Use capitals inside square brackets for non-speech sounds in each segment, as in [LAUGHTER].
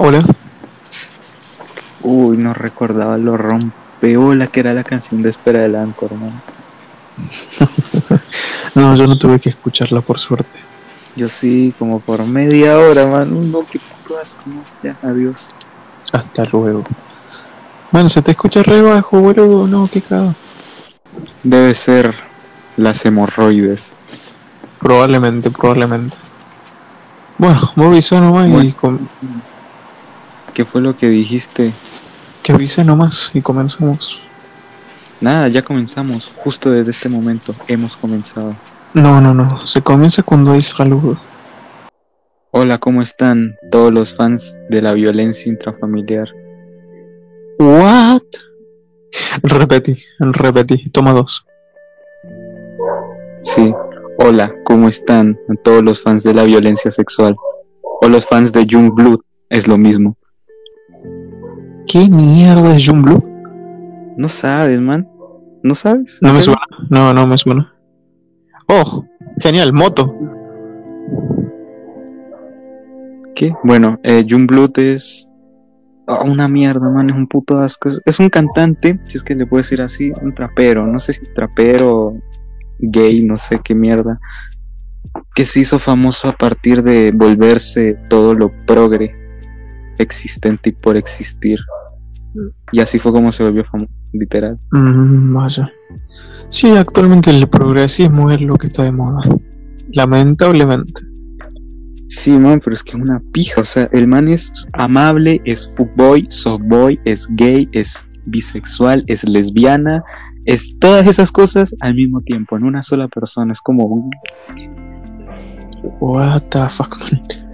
Hola. Uy, no recordaba lo rompeola que era la canción de Espera del Anchor, man. [LAUGHS] no, yo no tuve que escucharla por suerte. Yo sí, como por media hora, man. No, qué puto asco, Ya, adiós. Hasta luego. Bueno, se te escucha re bajo, boludo. No, qué cago. Debe ser las hemorroides. Probablemente, probablemente. Bueno, vos avisó nomás y... ¿Qué fue lo que dijiste? Que avise nomás y comenzamos. Nada, ya comenzamos. Justo desde este momento hemos comenzado. No, no, no. Se comienza cuando hay saludos. Hola, ¿cómo están todos los fans de la violencia intrafamiliar? What? Repetí, repetí. Toma dos. Sí. Hola, ¿cómo están todos los fans de la violencia sexual? O los fans de Blood, es lo mismo. ¿Qué mierda es Blood? No sabes, man. ¿No sabes? No, me suena. No, no me suena. Oh, genial, moto. ¿Qué? Bueno, eh, Blood es oh, una mierda, man, es un puto asco. Es, un cantante, si es que le puedo decir así, un trapero. No sé si trapero, gay, no sé qué mierda. Que se hizo famoso a partir de volverse todo lo progre existente y por existir. Y así fue como se volvió famoso, literal. Mm, vaya. Sí, actualmente el progresismo es lo que está de moda. Lamentablemente. Sí, man, pero es que es una pija. O sea, el man es amable, es fuckboy, softboy, es gay, es bisexual, es lesbiana, es todas esas cosas al mismo tiempo, en una sola persona. Es como. What the fuck, man. [LAUGHS]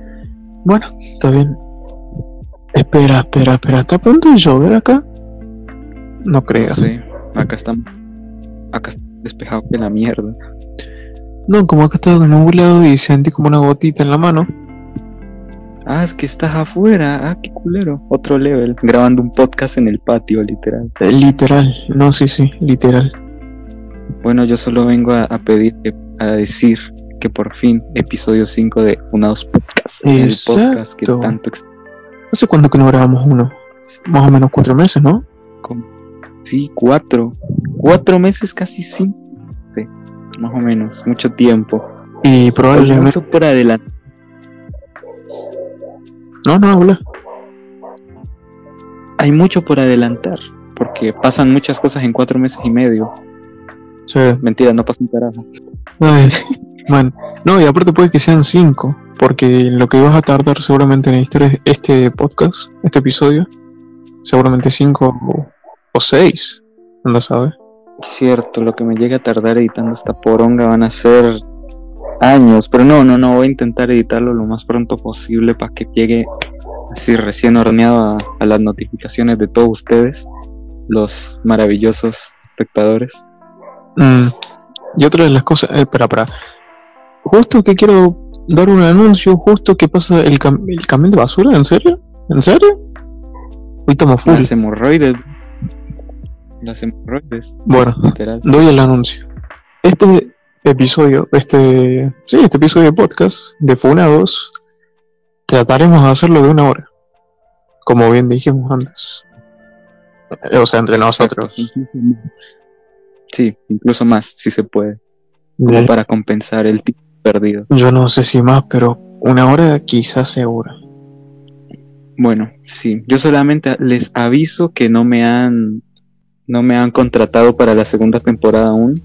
Bueno, está bien. Espera, espera, espera. ¿Está a punto de llover acá? No creo. Sí, acá está. Acá está despejado que la mierda. No, como acá está nublado y sentí como una gotita en la mano. Ah, es que estás afuera. Ah, qué culero. Otro level. Grabando un podcast en el patio, literal. Eh, literal. No, sí, sí, literal. Bueno, yo solo vengo a, pedir, a decir que por fin, episodio 5 de Funados Podcast. El podcast que tanto ¿Hace cuánto que no grabamos uno? Más o menos cuatro meses, ¿no? Sí, cuatro. Cuatro meses, casi cinco. más o menos, mucho tiempo. Y probablemente. Mucho por adelante. No, no, habla. Hay mucho por adelantar, porque pasan muchas cosas en cuatro meses y medio. Sí. Mentira, no pasa un carajo. Bueno, no, y aparte puede que sean cinco porque lo que vas a tardar seguramente en editar este podcast, este episodio, seguramente 5 o 6, no sabes. Cierto, lo que me llega a tardar editando esta poronga van a ser años, pero no, no, no, voy a intentar editarlo lo más pronto posible para que llegue así recién horneado a, las notificaciones de todos ustedes, los maravillosos espectadores. Mm, y otra de las cosas, eh, espera, para, justo que quiero dar un anuncio justo que pasa el, camión de basura, ¿en serio? ¿En serio? Hoy estamos full. Las hemorroides. Las hemorroides. Bueno, doy el anuncio. Este episodio, este, sí, este episodio de podcast de Funados, trataremos de hacerlo de una hora. Como bien dijimos antes. O sea, entre nosotros. Sí, incluso más, si se puede. Como para compensar el tiempo perdido. Yo no sé si más, pero una hora quizás segura. Bueno, sí. Yo solamente les aviso que no me han no me han contratado para la segunda temporada aún.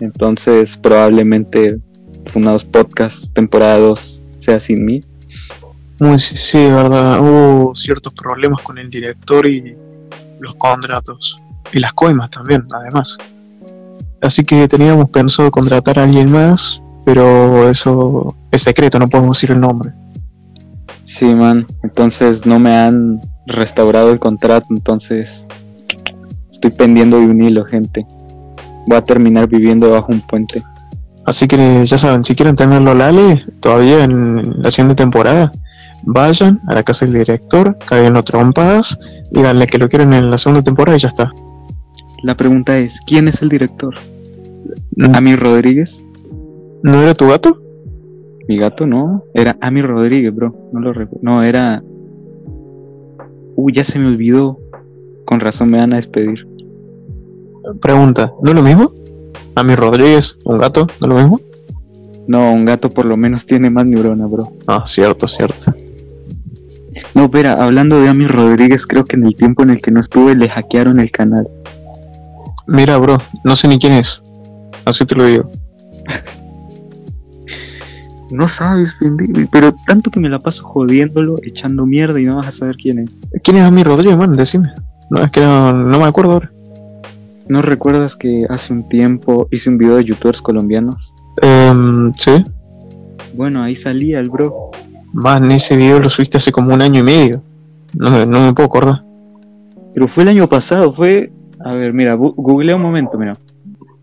Entonces, probablemente Fundados Podcast temporada 2 sea sin mí. Muy sí, sí, verdad. Hubo ciertos problemas con el director y los contratos. Y las coimas también, además. Así que teníamos pensado contratar a alguien más, pero eso es secreto, no podemos decir el nombre. Sí, man, entonces no me han restaurado el contrato, entonces estoy pendiendo de un hilo, gente. Voy a terminar viviendo bajo un puente. Así que ya saben, si quieren tenerlo Lale, todavía en la siguiente temporada, vayan a la casa del director, caigan trompadas, díganle que lo quieren en la segunda temporada y ya está. La pregunta es, ¿quién es el director? ¿Ami Rodríguez? ¿No era tu gato? Mi gato no, era Ami Rodríguez, bro. No lo recuerdo. No, era. Uy, ya se me olvidó. Con razón me van a despedir. Pregunta, ¿no es lo mismo? A mi Rodríguez, un gato, ¿no es lo mismo? No, un gato por lo menos tiene más neurona, bro. Ah, cierto, cierto. No, espera, hablando de Ami Rodríguez, creo que en el tiempo en el que no estuve le hackearon el canal. Mira, bro, no sé ni quién es. Así te lo digo. [LAUGHS] No sabes, pendejo, pero tanto que me la paso jodiéndolo, echando mierda y no vas a saber quién es. ¿Quién es Ami Rodríguez, man? Decime. No, es que no, no me acuerdo ahora. ¿No recuerdas que hace un tiempo hice un video de youtubers colombianos? Em, sí. Bueno, ahí salía el bro. Man, ese video lo subiste hace como un año y medio. No me, no me puedo acordar. Pero fue el año pasado, fue... A ver, mira, googlea un momento, mira.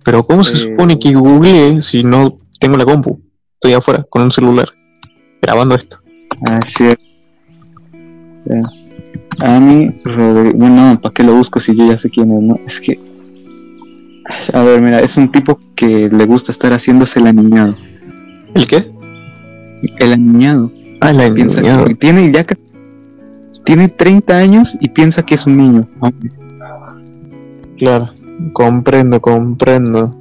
Pero ¿cómo se Eh. supone que googleé si no tengo la compu? Estoy afuera con un celular grabando esto. Ah, sí. Ya. Ami Rodríguez. Bueno, ¿para qué lo busco si yo ya sé quién es? No? Es que. A ver, mira, es un tipo que le gusta estar haciéndose el aniñado. ¿El qué? El aniñado. Ah, la Piensa que tiene ya. Tiene 30 años y piensa que es un niño. Claro, comprendo, comprendo.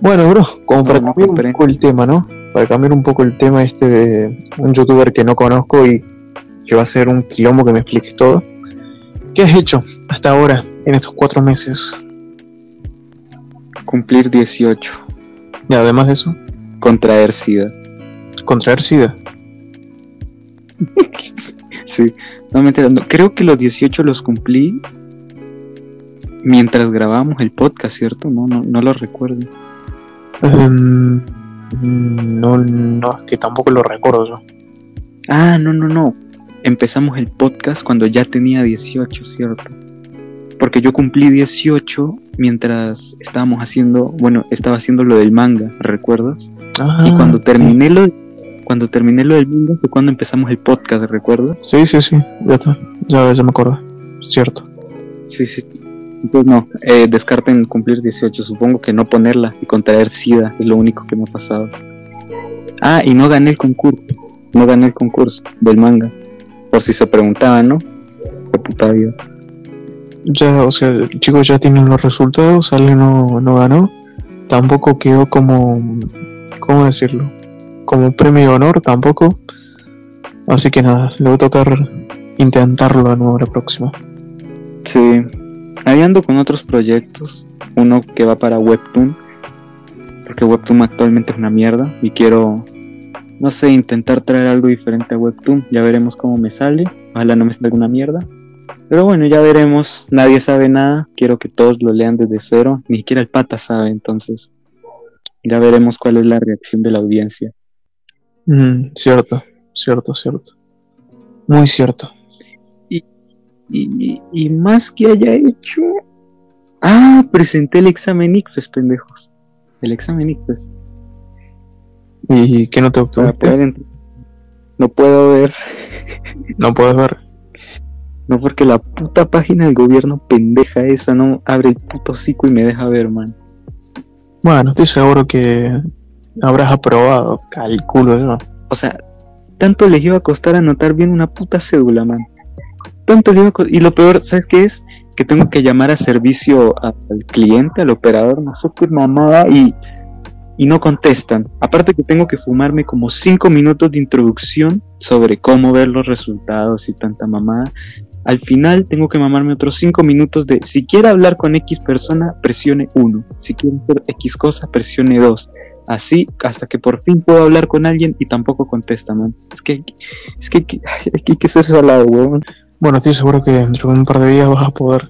Bueno, bro, como para No, no cambiar un poco el tema, ¿no? Para cambiar un poco el tema este de un youtuber que no conozco y que va a ser un quilombo que me expliques todo. ¿Qué has hecho hasta ahora, en estos cuatro meses? Cumplir 18. Y además de eso, Contraer SIDA. contraer SIDA. [LAUGHS] Sí, no mentira, no, creo que los 18 los cumplí mientras grabamos el podcast, ¿cierto? No, no, no lo recuerdo. Em, no, no, es que tampoco lo recuerdo yo. Ah, no, no, no. Empezamos el podcast cuando ya tenía 18, ¿cierto? Porque yo cumplí 18 mientras estábamos haciendo, bueno, estaba haciendo lo del manga, ¿recuerdas? Ah, y cuando sí. terminé lo cuando terminé lo del manga fue cuando empezamos el podcast, ¿recuerdas? Sí, sí, sí, ya está. Ya, ya me acuerdo. Cierto. Sí, sí. Entonces no, eh, descarten cumplir 18, supongo que no ponerla y contraer SIDA es lo único que me ha pasado. Ah, y no gané el concurso, no gané el concurso del manga, por si se preguntaban, ¿no? Puta vida. Ya, o sea, chicos ya tienen los resultados, Ale no, no ganó. Tampoco quedó como, ¿cómo decirlo? Como premio de honor tampoco. Así que nada, le va a tocar intentarlo de nuevo la próxima. Sí, ahí con otros proyectos, uno que va para Webtoon, porque Webtoon actualmente es una mierda y quiero, no sé, intentar traer algo diferente a Webtoon, ya veremos cómo me sale, ojalá no me salga una mierda. Pero bueno, ya veremos, nadie sabe nada, quiero que todos lo lean desde cero, ni siquiera el pata sabe, entonces ya veremos cuál es la reacción de la audiencia. Mm, cierto, cierto, cierto. Muy cierto. Y, más que haya hecho... Ah, presenté el examen ICFES, pendejos. El examen ICFES. ¿Y qué no te entrar. No puedo ver. [LAUGHS] No puedes ver. No porque la puta página del gobierno pendeja esa no abre el puto hocico y me deja ver, man. Bueno, estoy seguro que habrás aprobado, calculo yo. O sea, tanto les iba a costar anotar bien una puta cédula, man. Tanto Y lo peor, ¿sabes qué es? Que tengo que llamar a servicio al cliente, al operador, no sé qué mamada, y, y no contestan. Aparte que tengo que fumarme como 5 minutos de introducción sobre cómo ver los resultados y tanta mamada. Al final tengo que mamarme otros 5 minutos de si quiere hablar con X persona, presione 1. Si quiere hacer X cosa, presione 2. Así hasta que por fin puedo hablar con alguien y tampoco contesta, man. Es que, es que- hay que, [LAUGHS] hay que ser salado, weón. Bueno, estoy seguro que dentro de un par de días vas a poder.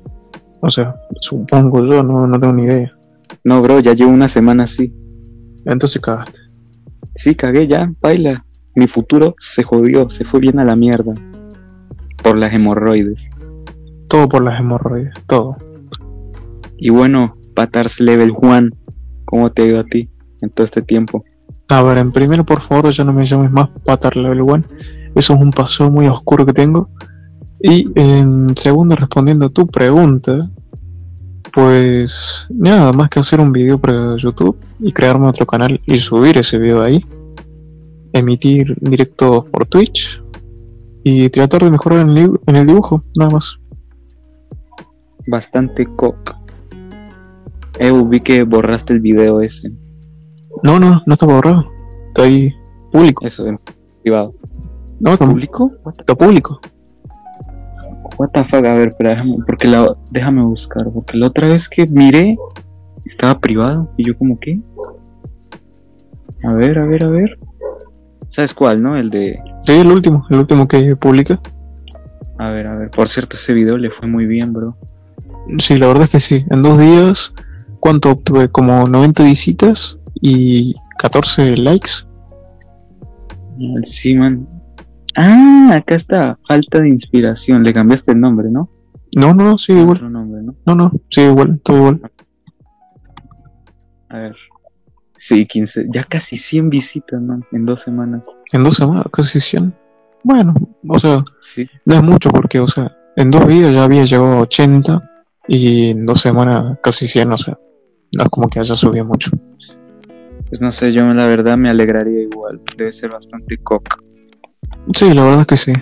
O sea, supongo yo, no, no tengo ni idea. No, bro, ya llevo una semana así. Entonces cagaste. Sí, cagué ya, baila. Mi futuro se jodió, se fue bien a la mierda. Por las hemorroides. Todo por las hemorroides, todo. Y bueno, Patars Level Juan, ¿cómo te ha ido a ti en todo este tiempo? A ver, en primero, por favor, ya no me llames más Patar Level 1. Eso es un paso muy oscuro que tengo. Y en segundo, respondiendo a tu pregunta, pues nada más que hacer un video para YouTube y crearme otro canal y subir ese video ahí. Emitir directo por Twitch. y tratar de mejorar en el, en el dibujo, nada más. Bastante cock. Eh, vi que borraste el video ese. No, no, no está borrado. Está ahí público. Eso, en privado. No, está ¿Público? Está público. What the fuck? A ver, espera, déjame, porque la, déjame buscar. Porque la otra vez que miré, estaba privado. Y yo como, ¿qué? A ver, a ver, a ver. ¿Sabes cuál, no? El de... Sí, el último, el último que publica. A ver, a ver. Por cierto, ese video le fue muy bien, bro. Sí, la verdad es que sí. En dos días, ¿cuánto obtuve? Como 90 visitas y 14 likes. Sí, man. Ah, acá está. Falta de inspiración. Le cambiaste el nombre, ¿no? No, no, no, sigue igual. Otro nombre, ¿no? No, no, sigue igual, todo igual. A ver. Sí, 15. Ya casi 100 visitas, man. En dos semanas. En dos semanas, casi 100. Bueno, o sea, Sí. no es mucho porque, o sea, en dos días ya había llegado a 80 y en dos semanas casi 100, o sea, no es como que haya subido mucho. Pues no sé, yo la verdad me alegraría igual. Debe ser bastante coca. Sí, la verdad es que sí.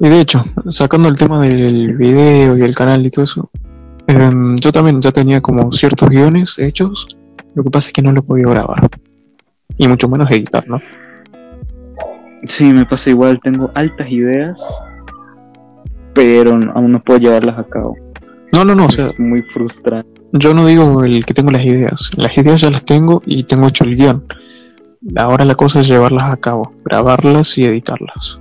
Y de hecho, sacando el tema del video y el canal y todo eso, em, yo también ya tenía como ciertos guiones hechos, lo que pasa es que no lo podía grabar. Y mucho menos editar, ¿no? Sí, me pasa igual. Tengo altas ideas, pero aún no puedo llevarlas a cabo. No, no, no, o sea, es muy frustrante. yo no digo el que tengo las ideas. Las ideas ya las tengo y tengo hecho el guion. Ahora la cosa es llevarlas a cabo, grabarlas y editarlas.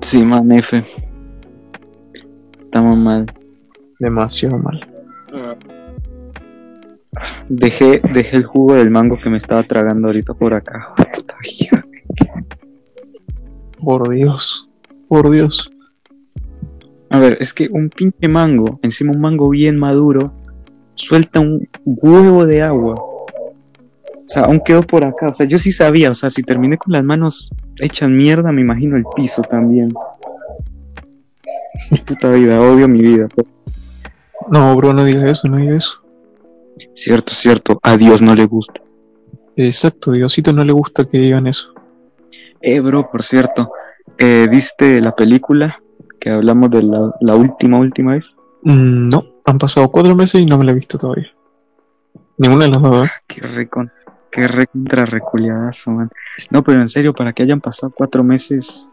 Sí, man, F. Estamos mal. Demasiado mal. Dejé, dejé el jugo del mango que me estaba tragando ahorita por acá. Por Dios. Por Dios. A ver, es que un pinche mango, encima un mango bien maduro, suelta un huevo de agua. O sea, aún quedó por acá. O sea, yo sí sabía, o sea, si terminé con las manos hechas mierda, me imagino el piso también. Puta vida, odio mi vida. No, bro, no digas eso, no digas eso. Cierto, cierto, a Dios no le gusta. Exacto, Diosito no le gusta que digan eso. Eh, bro, por cierto, eh, ¿viste la película que hablamos de la, la última, última vez? Mm, no, han pasado cuatro meses y no me la he visto todavía. Ninguna de las dos. Qué recon, qué recontra reculiadazo, man. No, pero en serio, para que hayan pasado cuatro meses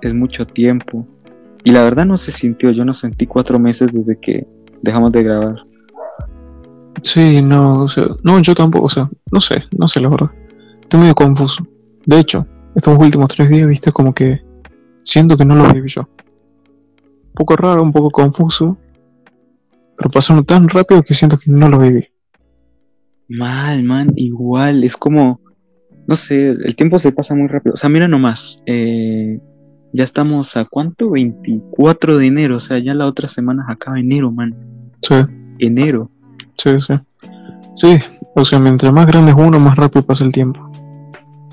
es mucho tiempo. Y la verdad no se sintió, yo no sentí cuatro meses desde que dejamos de grabar. Sí, no, o sea, no, yo tampoco, o sea, no sé, no sé la verdad. Estoy medio confuso. De hecho, estos últimos tres días, viste, como que siento que no los viví yo. Un poco raro, un poco confuso, pero pasaron tan rápido que siento que no los viví. Mal, man, igual, es como, no sé, el tiempo se pasa muy rápido. O sea, mira nomás, eh, ya estamos a cuánto? 24 de enero, o sea, ya la otra semana acaba enero, man. Sí, Enero. sí, sí. Sí, o sea, mientras más grande es uno, más rápido pasa el tiempo.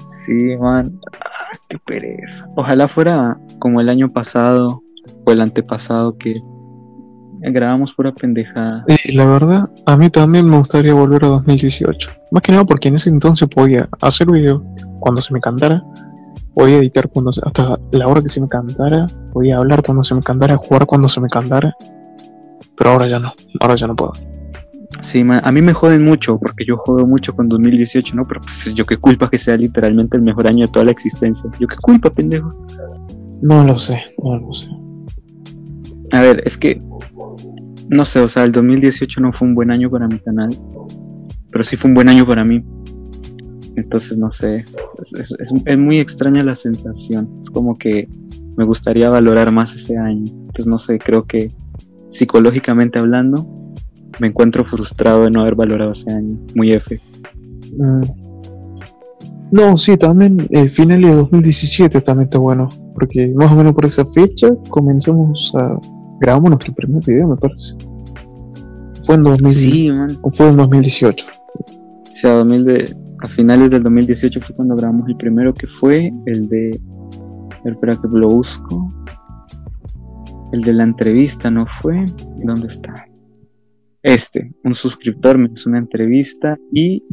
Sí, man. Ah, qué pereza. Ojalá fuera como el año pasado o el antepasado que grabamos pura pendejada. Y la verdad, a mí también me gustaría volver a 2018. Más que nada porque en ese entonces podía hacer video cuando se me cantara, podía editar cuando se- hasta la hora que se me cantara, podía hablar cuando se me cantara, jugar cuando se me cantara. Pero ahora ya no, ahora ya no puedo. Sí, man. A mí me joden mucho porque yo jodo mucho con 2018, ¿no? Pero pues, yo qué culpa que sea literalmente el mejor año de toda la existencia. Yo qué culpa, pendejo. No lo sé, no lo sé. A ver, es que no sé, o sea, el 2018 no fue un buen año para mi canal, pero sí fue un buen año para mí. Entonces, no sé, es, muy extraña la sensación. Es como que me gustaría valorar más ese año. Entonces, no sé, creo que psicológicamente hablando, me encuentro frustrado de no haber valorado ese año. Muy F. Mm. No, sí, también el final de 2017 también está bueno. Porque más o menos por esa fecha comenzamos a. Grabamos nuestro primer video, me parece. Fue en 2000, Sí, man. o fue en 2018. O sea, 2000 de, a finales del 2018 fue cuando grabamos el primero que fue el de. Espera que lo busco. El de la entrevista, ¿no fue? ¿Dónde está? Este, un suscriptor me hizo una entrevista y.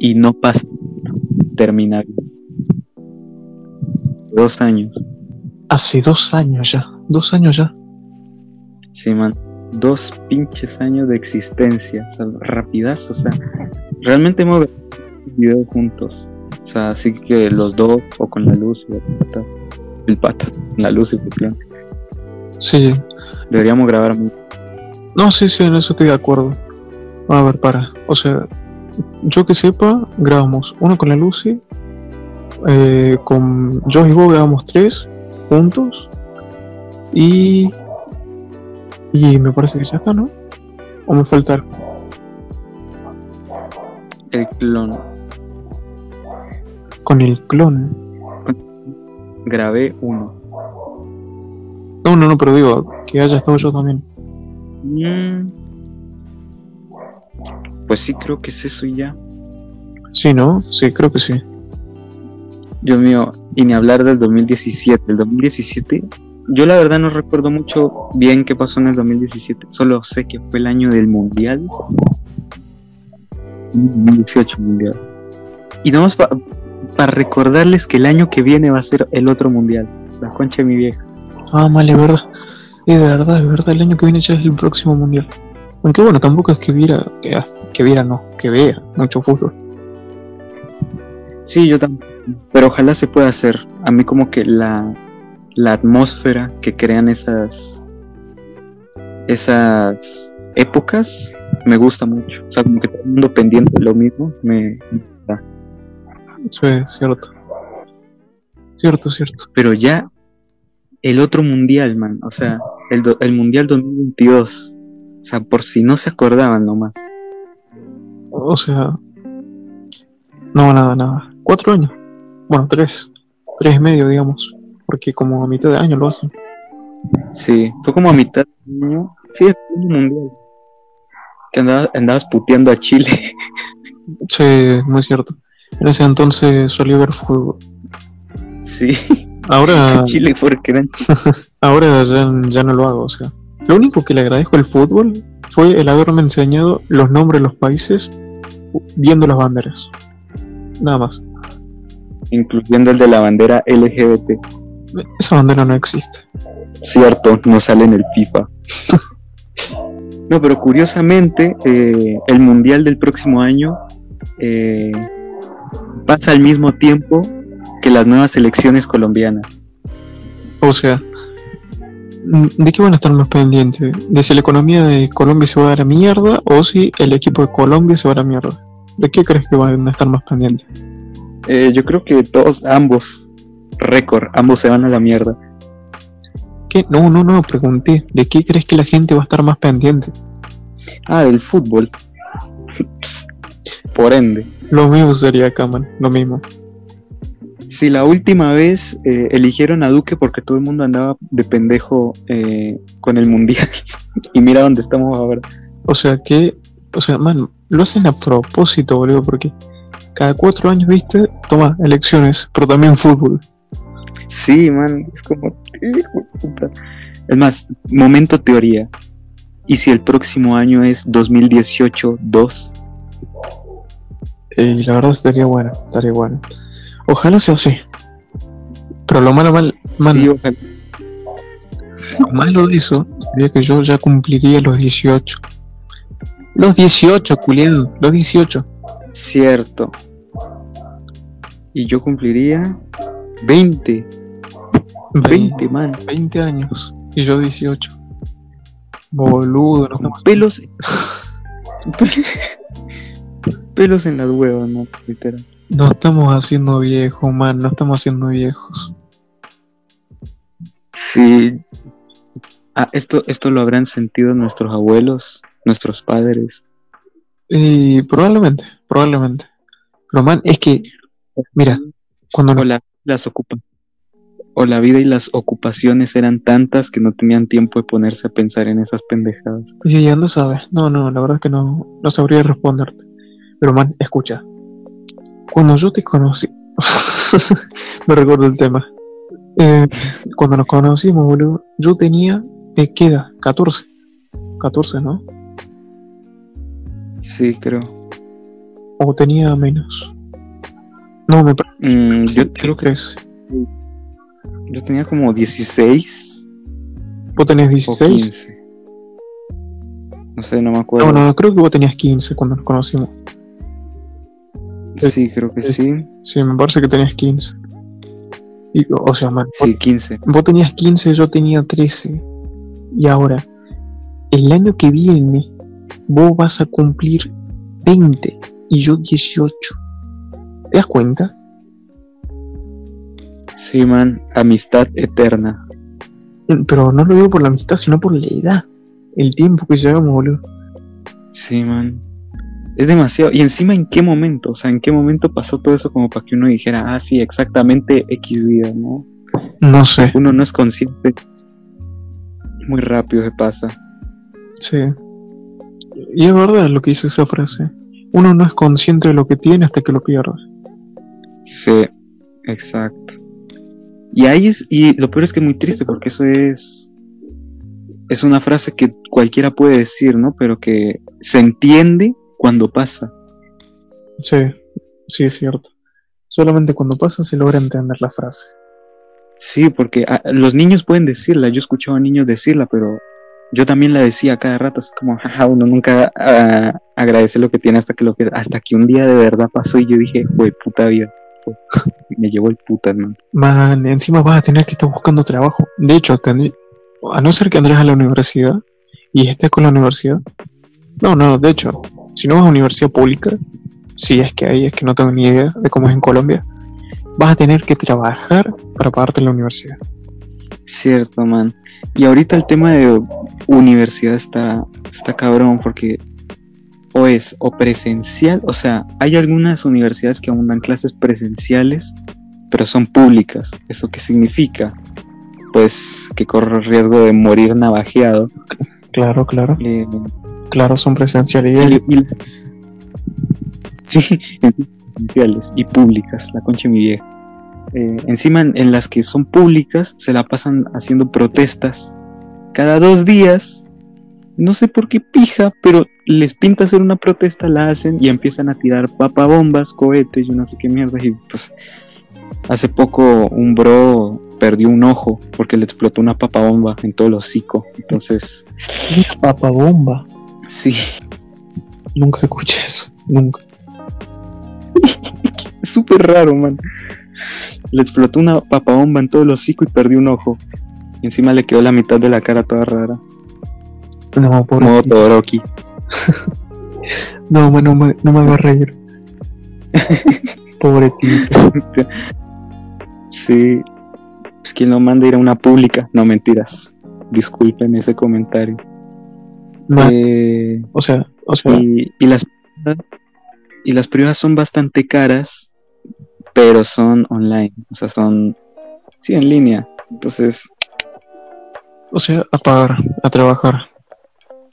y no pasa. Termina bien. dos años. Hace dos años ya. Dos años ya. Sí, man. Dos pinches años de existencia. O sea, rapidazo. O sea, realmente hemos vivido juntos. O sea, así que los dos, o con la luz y el patas. El patas, la luz y el plan. Sí. Deberíamos grabar. No, sí, sí, en eso estoy de acuerdo. A ver, para. O sea, yo que sepa, grabamos uno con la Lucy. Eh, con yo y vos grabamos tres juntos. Y. Y me parece que ya está, ¿no? ¿O me falta algo? El clon. Con el clon. Grabé uno. No, no, no, pero digo, que haya estado yo también. Mm. Pues sí, creo que es eso y ya. Sí, ¿no? Sí, creo que sí. Dios mío, y ni hablar del 2017. El 2017, yo la verdad no recuerdo mucho bien qué pasó en el 2017. Solo sé que fue el año del Mundial. 2018 Mundial. Y vamos para recordarles que el año que viene va a ser el otro Mundial. La concha de mi vieja. Ah, mal, es verdad. Es verdad, es verdad. El año que viene ya es el próximo Mundial. Aunque bueno, tampoco es que viera, que, que viera, no, que vea mucho fútbol. Sí, yo también. Pero ojalá se pueda hacer. A mí como que la, la atmósfera que crean esas esas épocas me gusta mucho. O sea, como que todo el mundo pendiente de lo mismo me da. Sí, cierto. Cierto, cierto. Pero ya el otro mundial, man. O sea, el, do- el mundial 2022. O sea, por si no se acordaban nomás. O sea. No, nada, nada. Cuatro años. Bueno, tres. Tres y medio, digamos. Porque como a mitad de año lo hacen. Sí, fue como a mitad de año. Sí, el mundial. Que andabas, andabas puteando a Chile. [LAUGHS] Sí, muy cierto. En ese entonces solía ver fútbol. sí, Ahora, [LAUGHS] Chile porque eran [LAUGHS] ahora ya, ya no lo hago, o sea. Lo único que le agradezco al fútbol fue el haberme enseñado los nombres de los países viendo las banderas. Nada más. incluyendo el de la bandera LGBT. Esa bandera no existe. Cierto, no sale en el FIFA. no, pero curiosamente, eh, el mundial del próximo año eh, pasa al mismo tiempo que las nuevas elecciones colombianas. O sea, mm, ¿de qué van a estar más pendientes? ¿De si la economía de Colombia se va a dar a mierda o si el equipo de Colombia se va a dar a mierda? ¿De qué crees que van a estar más pendientes? Eh, yo creo que todos, ambos, récord, ambos se van a la mierda. ¿Qué? No, no, no, pregunté. ¿De qué crees que la gente va a estar más pendiente? Ah, del fútbol. Psst, Por ende. Lo mismo sería acá, man. Lo mismo. Si la última vez eh, eligieron a Duque porque todo el mundo andaba de pendejo eh, con el mundial [LAUGHS] y mira dónde estamos ahora. O sea que, o sea, man, lo hacen a propósito, boludo, porque cada cuatro años, viste, toma elecciones, pero también fútbol. Sí, man, es como... Es más, momento teoría. ¿Y si el próximo año es 2018-2? Y la verdad estaría bueno, estaría bueno. Ojalá sea así. Pero lo malo, mal, Sí, ojalá. lo malo de eso sería que yo ya cumpliría los 18. Los 18, culiado, los 18. Cierto. Y yo cumpliría 20. 20, man. 20 años. Y yo 18. Boludo, no estamos. Pelos. [LAUGHS] Pelos en las huevas, no, literal. No estamos haciendo viejos, man, no estamos haciendo viejos. Sí. Ah, esto, esto lo habrán sentido nuestros abuelos, nuestros padres. Y probablemente, probablemente. Pero man, es que, mira, cuando O la, las ocupa o la vida y las ocupaciones eran tantas que no tenían tiempo de ponerse a pensar en esas pendejadas. Oye, ya no sabes. No, no, la verdad es que no, no sabría responderte. Pero man, escucha. Cuando yo te conocí, [LAUGHS] me recuerdo el tema. Eh, cuando nos conocimos, boludo, yo tenía, eh, ¿qué edad? 14. 14, ¿no? Sí, creo. O tenía menos. No, me Mm, yo que creo que 13. Yo tenía como 16 ¿Vos tenés o 16? 15. No sé, no me acuerdo. No, no, creo que vos tenías 15 cuando nos conocimos. Sí, creo que sí. Sí, me parece que tenías 15. Y, o sea, man, Sí, 15. vos tenías 15, yo tenía 13. Y ahora, el año que viene, vos vas a cumplir 20 y yo 18. ¿Te das cuenta? Sí, man. Amistad eterna. Pero no lo digo por la amistad, sino por la edad. El tiempo que llevamos, boludo. Sí, man. Es demasiado. Y encima, ¿en qué momento? O sea, ¿en qué momento pasó todo eso como para que uno dijera, ah, sí, exactamente X día, ¿no? No sé. Uno no es consciente. Muy rápido se pasa. Sí. Y es verdad lo que dice esa frase. Uno no es consciente de lo que tiene hasta que lo pierde. Sí, exacto. Y ahí es, y lo peor es que es muy triste porque eso es, es una frase que cualquiera puede decir, ¿no? Pero que se entiende cuando pasa. Sí, sí, es cierto. Solamente cuando pasa se logra entender la frase. Sí, porque ah, los niños pueden decirla, yo he escuchado a niños decirla, pero yo también la decía cada rato, así como, jaja, uno nunca ah, agradece lo que tiene hasta que lo pierde, hasta que un día de verdad pasó y yo dije, güey, puta vida, [LAUGHS] me llevó el puta, man. Man, encima vas a tener que estar buscando trabajo. De hecho, tendrí- a no ser que entres a la universidad y estés con la universidad. No, no, de hecho, si no vas a universidad pública, si es que hay, es que no tengo ni idea de cómo es en Colombia, vas a tener que trabajar para pagarte la universidad. Cierto, man. Y ahorita el tema de universidad está, está cabrón porque o es o presencial, o sea, hay algunas universidades que aún dan clases presenciales, pero son públicas. ¿Eso qué significa? Pues que corre el riesgo de morir navajeado. Claro, claro, Eh, claro, son presencialidades. y- y- sí, presenciales y públicas, la concha mi vieja. Eh, encima en, en las que son públicas se la pasan haciendo protestas cada dos días. No sé por qué pija, pero les pinta hacer una protesta, la hacen y empiezan a tirar papabombas, cohetes, yo no sé qué mierda. Y pues hace poco un bro perdió un ojo porque le explotó una papabomba en todo el hocico. Entonces, Papa bomba. sí, Nunca escuché eso, nunca. [LAUGHS] súper raro, man. Le explotó una papabomba en todo el hocico y perdió un ojo. Y encima le quedó la mitad de la cara toda rara. No, pobre. Modo Todoroki. [LAUGHS] No, no me, [LAUGHS] no me hagas reír. Pobre tipo. Sí. Pues quien lo manda ir a una pública. No mentiras. Disculpen ese comentario. Man, Eh, o sea, o sea, y, y las y las privadas son bastante caras, pero son online. O sea, son sí en línea. Entonces, o sea, a pagar, a trabajar.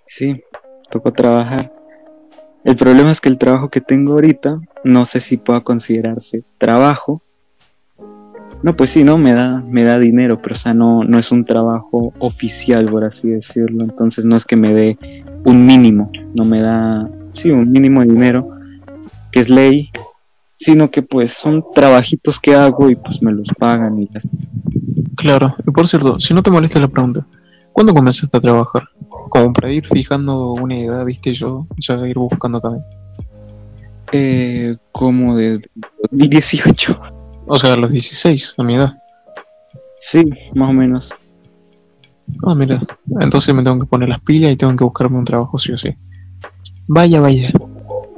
Sí, tocó trabajar. El problema es que el trabajo que tengo ahorita, no sé si pueda considerarse trabajo. No, pues sí, no, me da, me da dinero, pero o sea, no, no es un trabajo oficial, por así decirlo. Entonces no es que me dé un mínimo, no me da, sí, un mínimo de dinero, que es ley, sino que pues son trabajitos que hago y pues me los pagan y ya está. Claro, y por cierto, si no te molesta la pregunta, ¿cuándo comenzaste a trabajar? Como para ir fijando una edad, viste, yo ya ir buscando también. Eh, como de 2018, O sea, a los 16, a mi edad. sí, más o menos. Ah, mira, entonces me tengo que poner las pilas y tengo que buscarme un trabajo sí o sí. Vaya, vaya.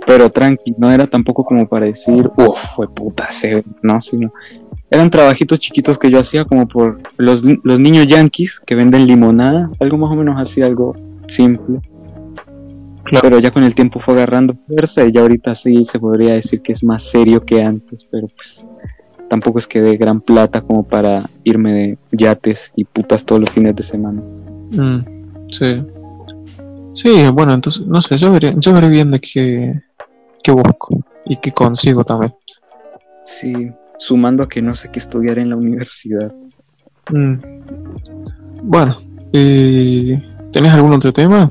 pero tranqui, no era tampoco como para decir, uff, fue puta, se, no, sino eran trabajitos chiquitos que yo hacía como por los, los niños yankees que venden limonada, algo más o menos así, algo simple. Claro. Pero ya con el tiempo fue agarrando fuerza y ya ahorita sí se podría decir que es más serio que antes, pero pues tampoco es que dé gran plata como para irme de yates y putas todos los fines de semana. Mm, sí. Sí, bueno, entonces, no sé, yo veré, yo veré bien de qué, qué busco y qué consigo también. Sí, sumando a que no sé qué estudiar en la universidad. Mm. Bueno, eh, ¿tenés algún otro tema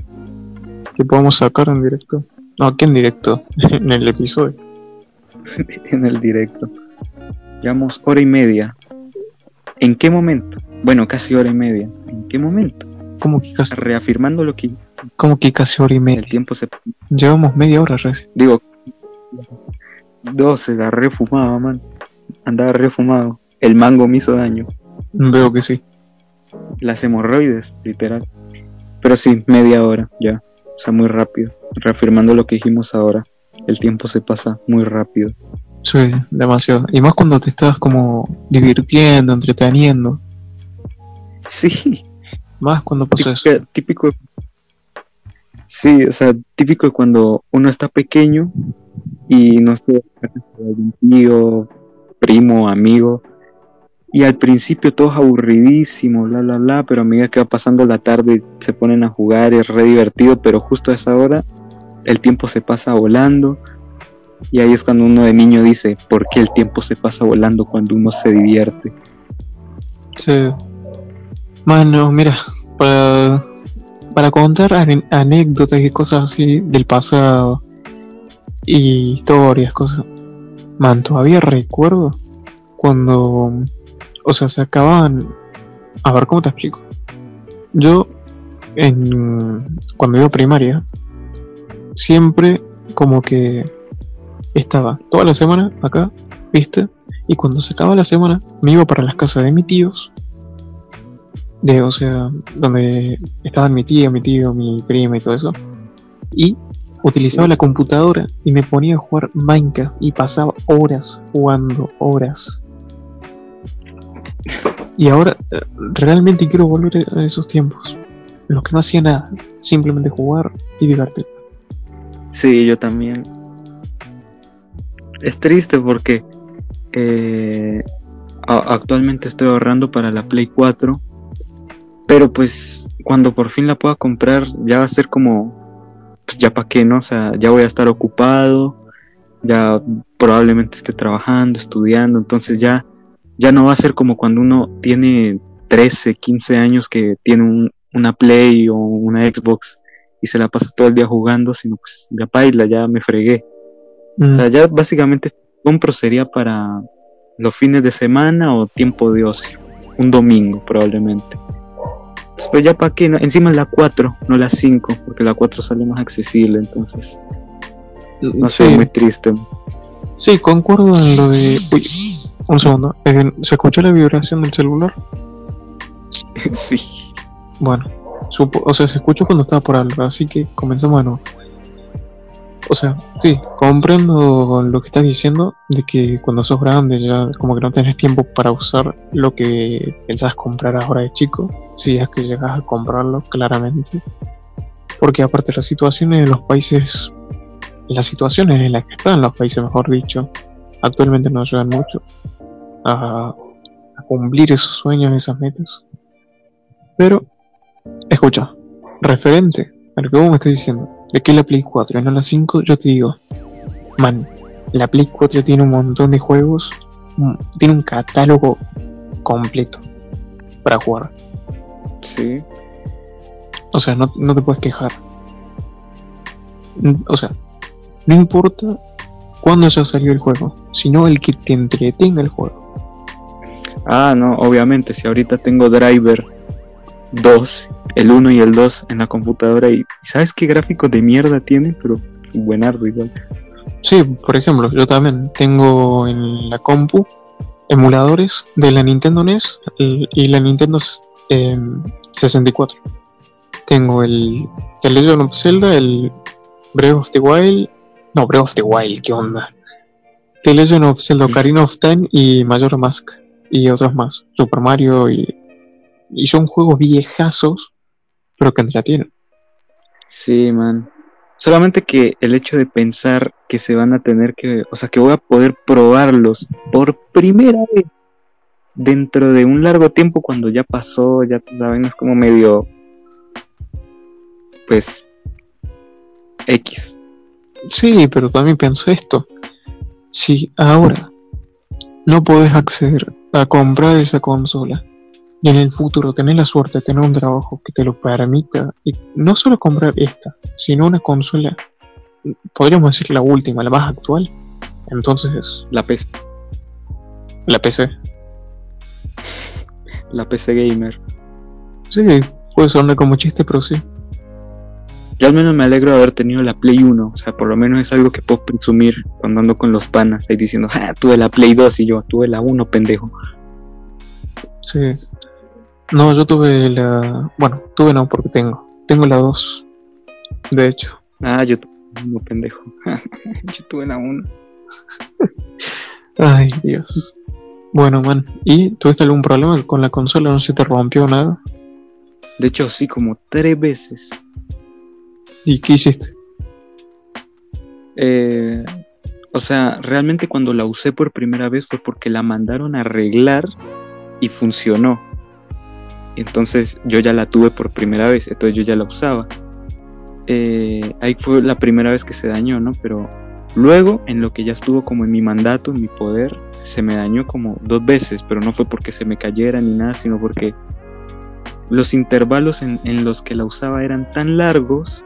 que podamos sacar en directo? No, aquí en directo, [LAUGHS] en el episodio. [LAUGHS] en el directo. Llevamos hora y media. ¿En qué momento? Bueno, casi hora y media. ¿En qué momento? ¿Cómo que casi, Reafirmando lo que cómo que casi hora y el media? tiempo se... Llevamos media hora recién. Digo, 12, la refumaba, man. Andaba refumado. El mango me hizo daño. Veo que sí. Las hemorroides, literal. Pero sí, media hora, ya. O sea, muy rápido. Reafirmando lo que dijimos ahora. El tiempo se pasa muy rápido. Sí, demasiado. Y más cuando te estás como divirtiendo, entreteniendo. Sí, Más cuando pasa eso. típica- típico. Sí, o sea, típico cuando uno está pequeño y no sé, tío, primo, amigo. Y al principio todo es aburridísimo, bla, bla, bla, pero a medida que va pasando la tarde se ponen a jugar, es re divertido, pero justo a esa hora el tiempo se pasa volando. Y ahí es cuando uno de niño dice, ¿por qué el tiempo se pasa volando cuando uno se divierte? Sí. Mano, mira, para, para contar anécdotas y cosas así del pasado y historias, cosas. Man, todavía recuerdo cuando, o sea, se acababan. A ver, ¿cómo te explico? Yo, en, cuando iba a primaria, siempre como que estaba toda la semana acá, ¿viste? Y cuando se acaba la semana, me iba para las casas de mis tíos. De, o sea, donde estaban mi tía, mi tío, mi prima y todo eso. Y utilizaba la computadora y me ponía a jugar Minecraft y pasaba horas jugando, horas. Y ahora eh, realmente quiero volver a esos tiempos. En los que no hacía nada, simplemente jugar y divertirme. Sí, yo también. Es triste porque eh, actualmente estoy ahorrando para la Play 4, pero pues cuando por fin la pueda comprar ya va a ser como, pues ya para qué, ¿no? O sea, ya voy a estar ocupado, ya probablemente esté trabajando, estudiando, entonces ya, ya no va a ser como cuando uno tiene 13, 15 años que tiene un- una Play o una Xbox y se la pasa todo el día jugando, sino pues ya paila, ya me fregué. Mm, O sea, ya básicamente compro sería para los fines de semana o tiempo de ocio. Un domingo probablemente. Pues ya para qué, ¿no? encima la 4, no la 5, porque la 4 sale más accesible, entonces no sé, sí, muy triste. sí, concuerdo en lo de. Uy, un segundo. ¿Se escuchó la vibración del celular? [LAUGHS] sí. Bueno, supo- o sea, se escuchó cuando estaba por algo, así que comenzamos de nuevo. O sea, sí, comprendo lo que estás diciendo, de que cuando sos grande ya como que no tenés tiempo para usar lo que pensás comprar ahora de chico, si es que llegas a comprarlo, claramente. Porque aparte las situaciones de los países, las situaciones en las que están los países, mejor dicho, actualmente no ayudan mucho a, a cumplir esos sueños, esas metas. Pero Escucha, referente a lo que vos me estás diciendo, de que la Play 4 y no la 5, yo te digo, man, la Play 4 tiene un montón de juegos, mm, tiene un catálogo completo para jugar. Sí. O sea, no, no te puedes quejar. Mm, O sea, no importa cuándo ya salió el juego, sino el que te entretenga el juego. Ah, no, obviamente, si ahorita tengo Driver 2, el 1 y el 2 en la computadora y ¿sabes qué gráficos de mierda tiene? Pero buenardo igual. Sí, por ejemplo, yo también tengo en la compu emuladores de la Nintendo NES y, y la Nintendo eh, 64. Tengo el The Legend of Zelda, el Breath of the Wild. No, Breath of the Wild, ¿qué onda? The Legend of Zelda Ocarina of Time y Majora Mask. Y otros más. Super Mario y. Y son juegos viejazos, pero que entretienen. Sí, man. Solamente que el hecho de pensar que se van a tener que, o sea, que voy a poder probarlos por primera vez dentro de un largo tiempo cuando ya pasó, ya saben, es como medio, pues, X. Sí, pero también pienso esto. Si ahora no podés acceder a comprar esa consola y en el futuro tenés la suerte de tener un trabajo que te lo permita, y no solo comprar esta, sino una consola, podríamos decir la última, la más actual, entonces La peste. la PC. la PC Gamer. Sí, puede sonar como chiste, pero sí. Yo al menos me alegro de haber tenido la Play 1, o sea, por lo menos es algo que puedo presumir cuando ando con los panas ahí diciendo, ah, tuve la Play 2 y yo tuve la 1, pendejo. Sí. No, yo tuve la... Bueno, tuve no, porque tengo. Tengo la 2, de hecho. Ah, yo tuve la 1, pendejo. [LAUGHS] yo tuve la 1. Ay, Dios. Bueno, man, ¿y tuviste algún problema con la consola? ¿No se te rompió nada? De hecho, sí, como tres veces. ¿Y qué hiciste? Eh, o sea, realmente cuando la usé por primera vez fue porque la mandaron a arreglar y funcionó. Entonces yo ya la tuve por primera vez, entonces yo ya la usaba. Eh, ahí fue la primera vez que se dañó, ¿no? Pero luego, en lo que ya estuvo como en mi mandato, en mi poder, se me dañó como dos veces, pero no fue porque se me cayera ni nada, sino porque los intervalos en, los que la usaba eran tan largos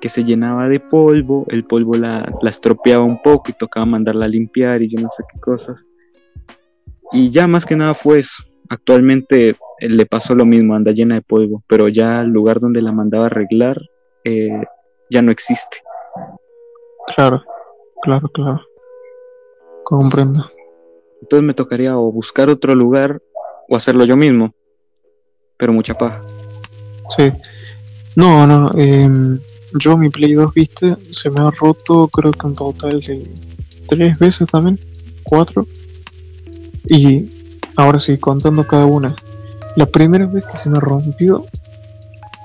que se llenaba de polvo, el polvo la, la estropeaba un poco y tocaba mandarla a limpiar y yo no sé qué cosas. Y ya más que nada fue eso. Actualmente le pasó lo mismo, anda llena de polvo, pero ya el lugar donde la mandaba a arreglar eh, ya no existe. Claro, claro, claro. Comprendo. Entonces me tocaría o buscar otro lugar o hacerlo yo mismo, pero mucha paja. Sí. No, no. em, yo mi Play 2, viste, se me ha roto creo que un total de tres veces también. Cuatro. Y ahora sí, contando cada una. La primera vez que se me rompió,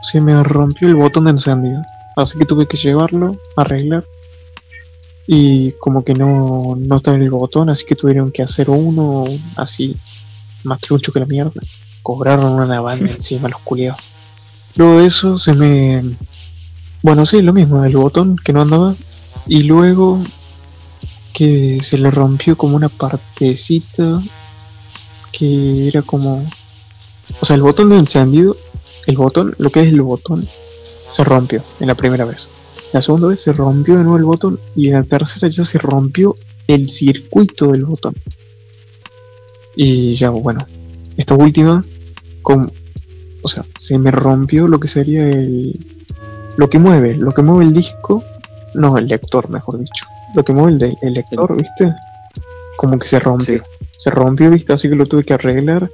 se me rompió el botón de encendido. Así que tuve que llevarlo, arreglar. Y como que no, no estaba en el botón, así que tuvieron que hacer uno así, más trucho que la mierda. Cobraron una banda [LAUGHS] encima los culiados. Luego de eso se me... Bueno, sí, lo mismo, el botón que no andaba. Y luego que se le rompió como una partecita que era como... O sea, el botón de encendido, el botón, lo que es el botón, se rompió en la primera vez. La segunda vez se rompió de nuevo el botón y en la tercera ya se rompió el circuito del botón. Y ya, bueno, esta última, como, o sea, se me rompió lo que sería el, lo que mueve, lo que mueve el disco, no, el lector, mejor dicho, lo que mueve el, de- el lector, ¿viste? Como que se rompió. Sí. Se rompió, ¿viste? Así que lo tuve que arreglar.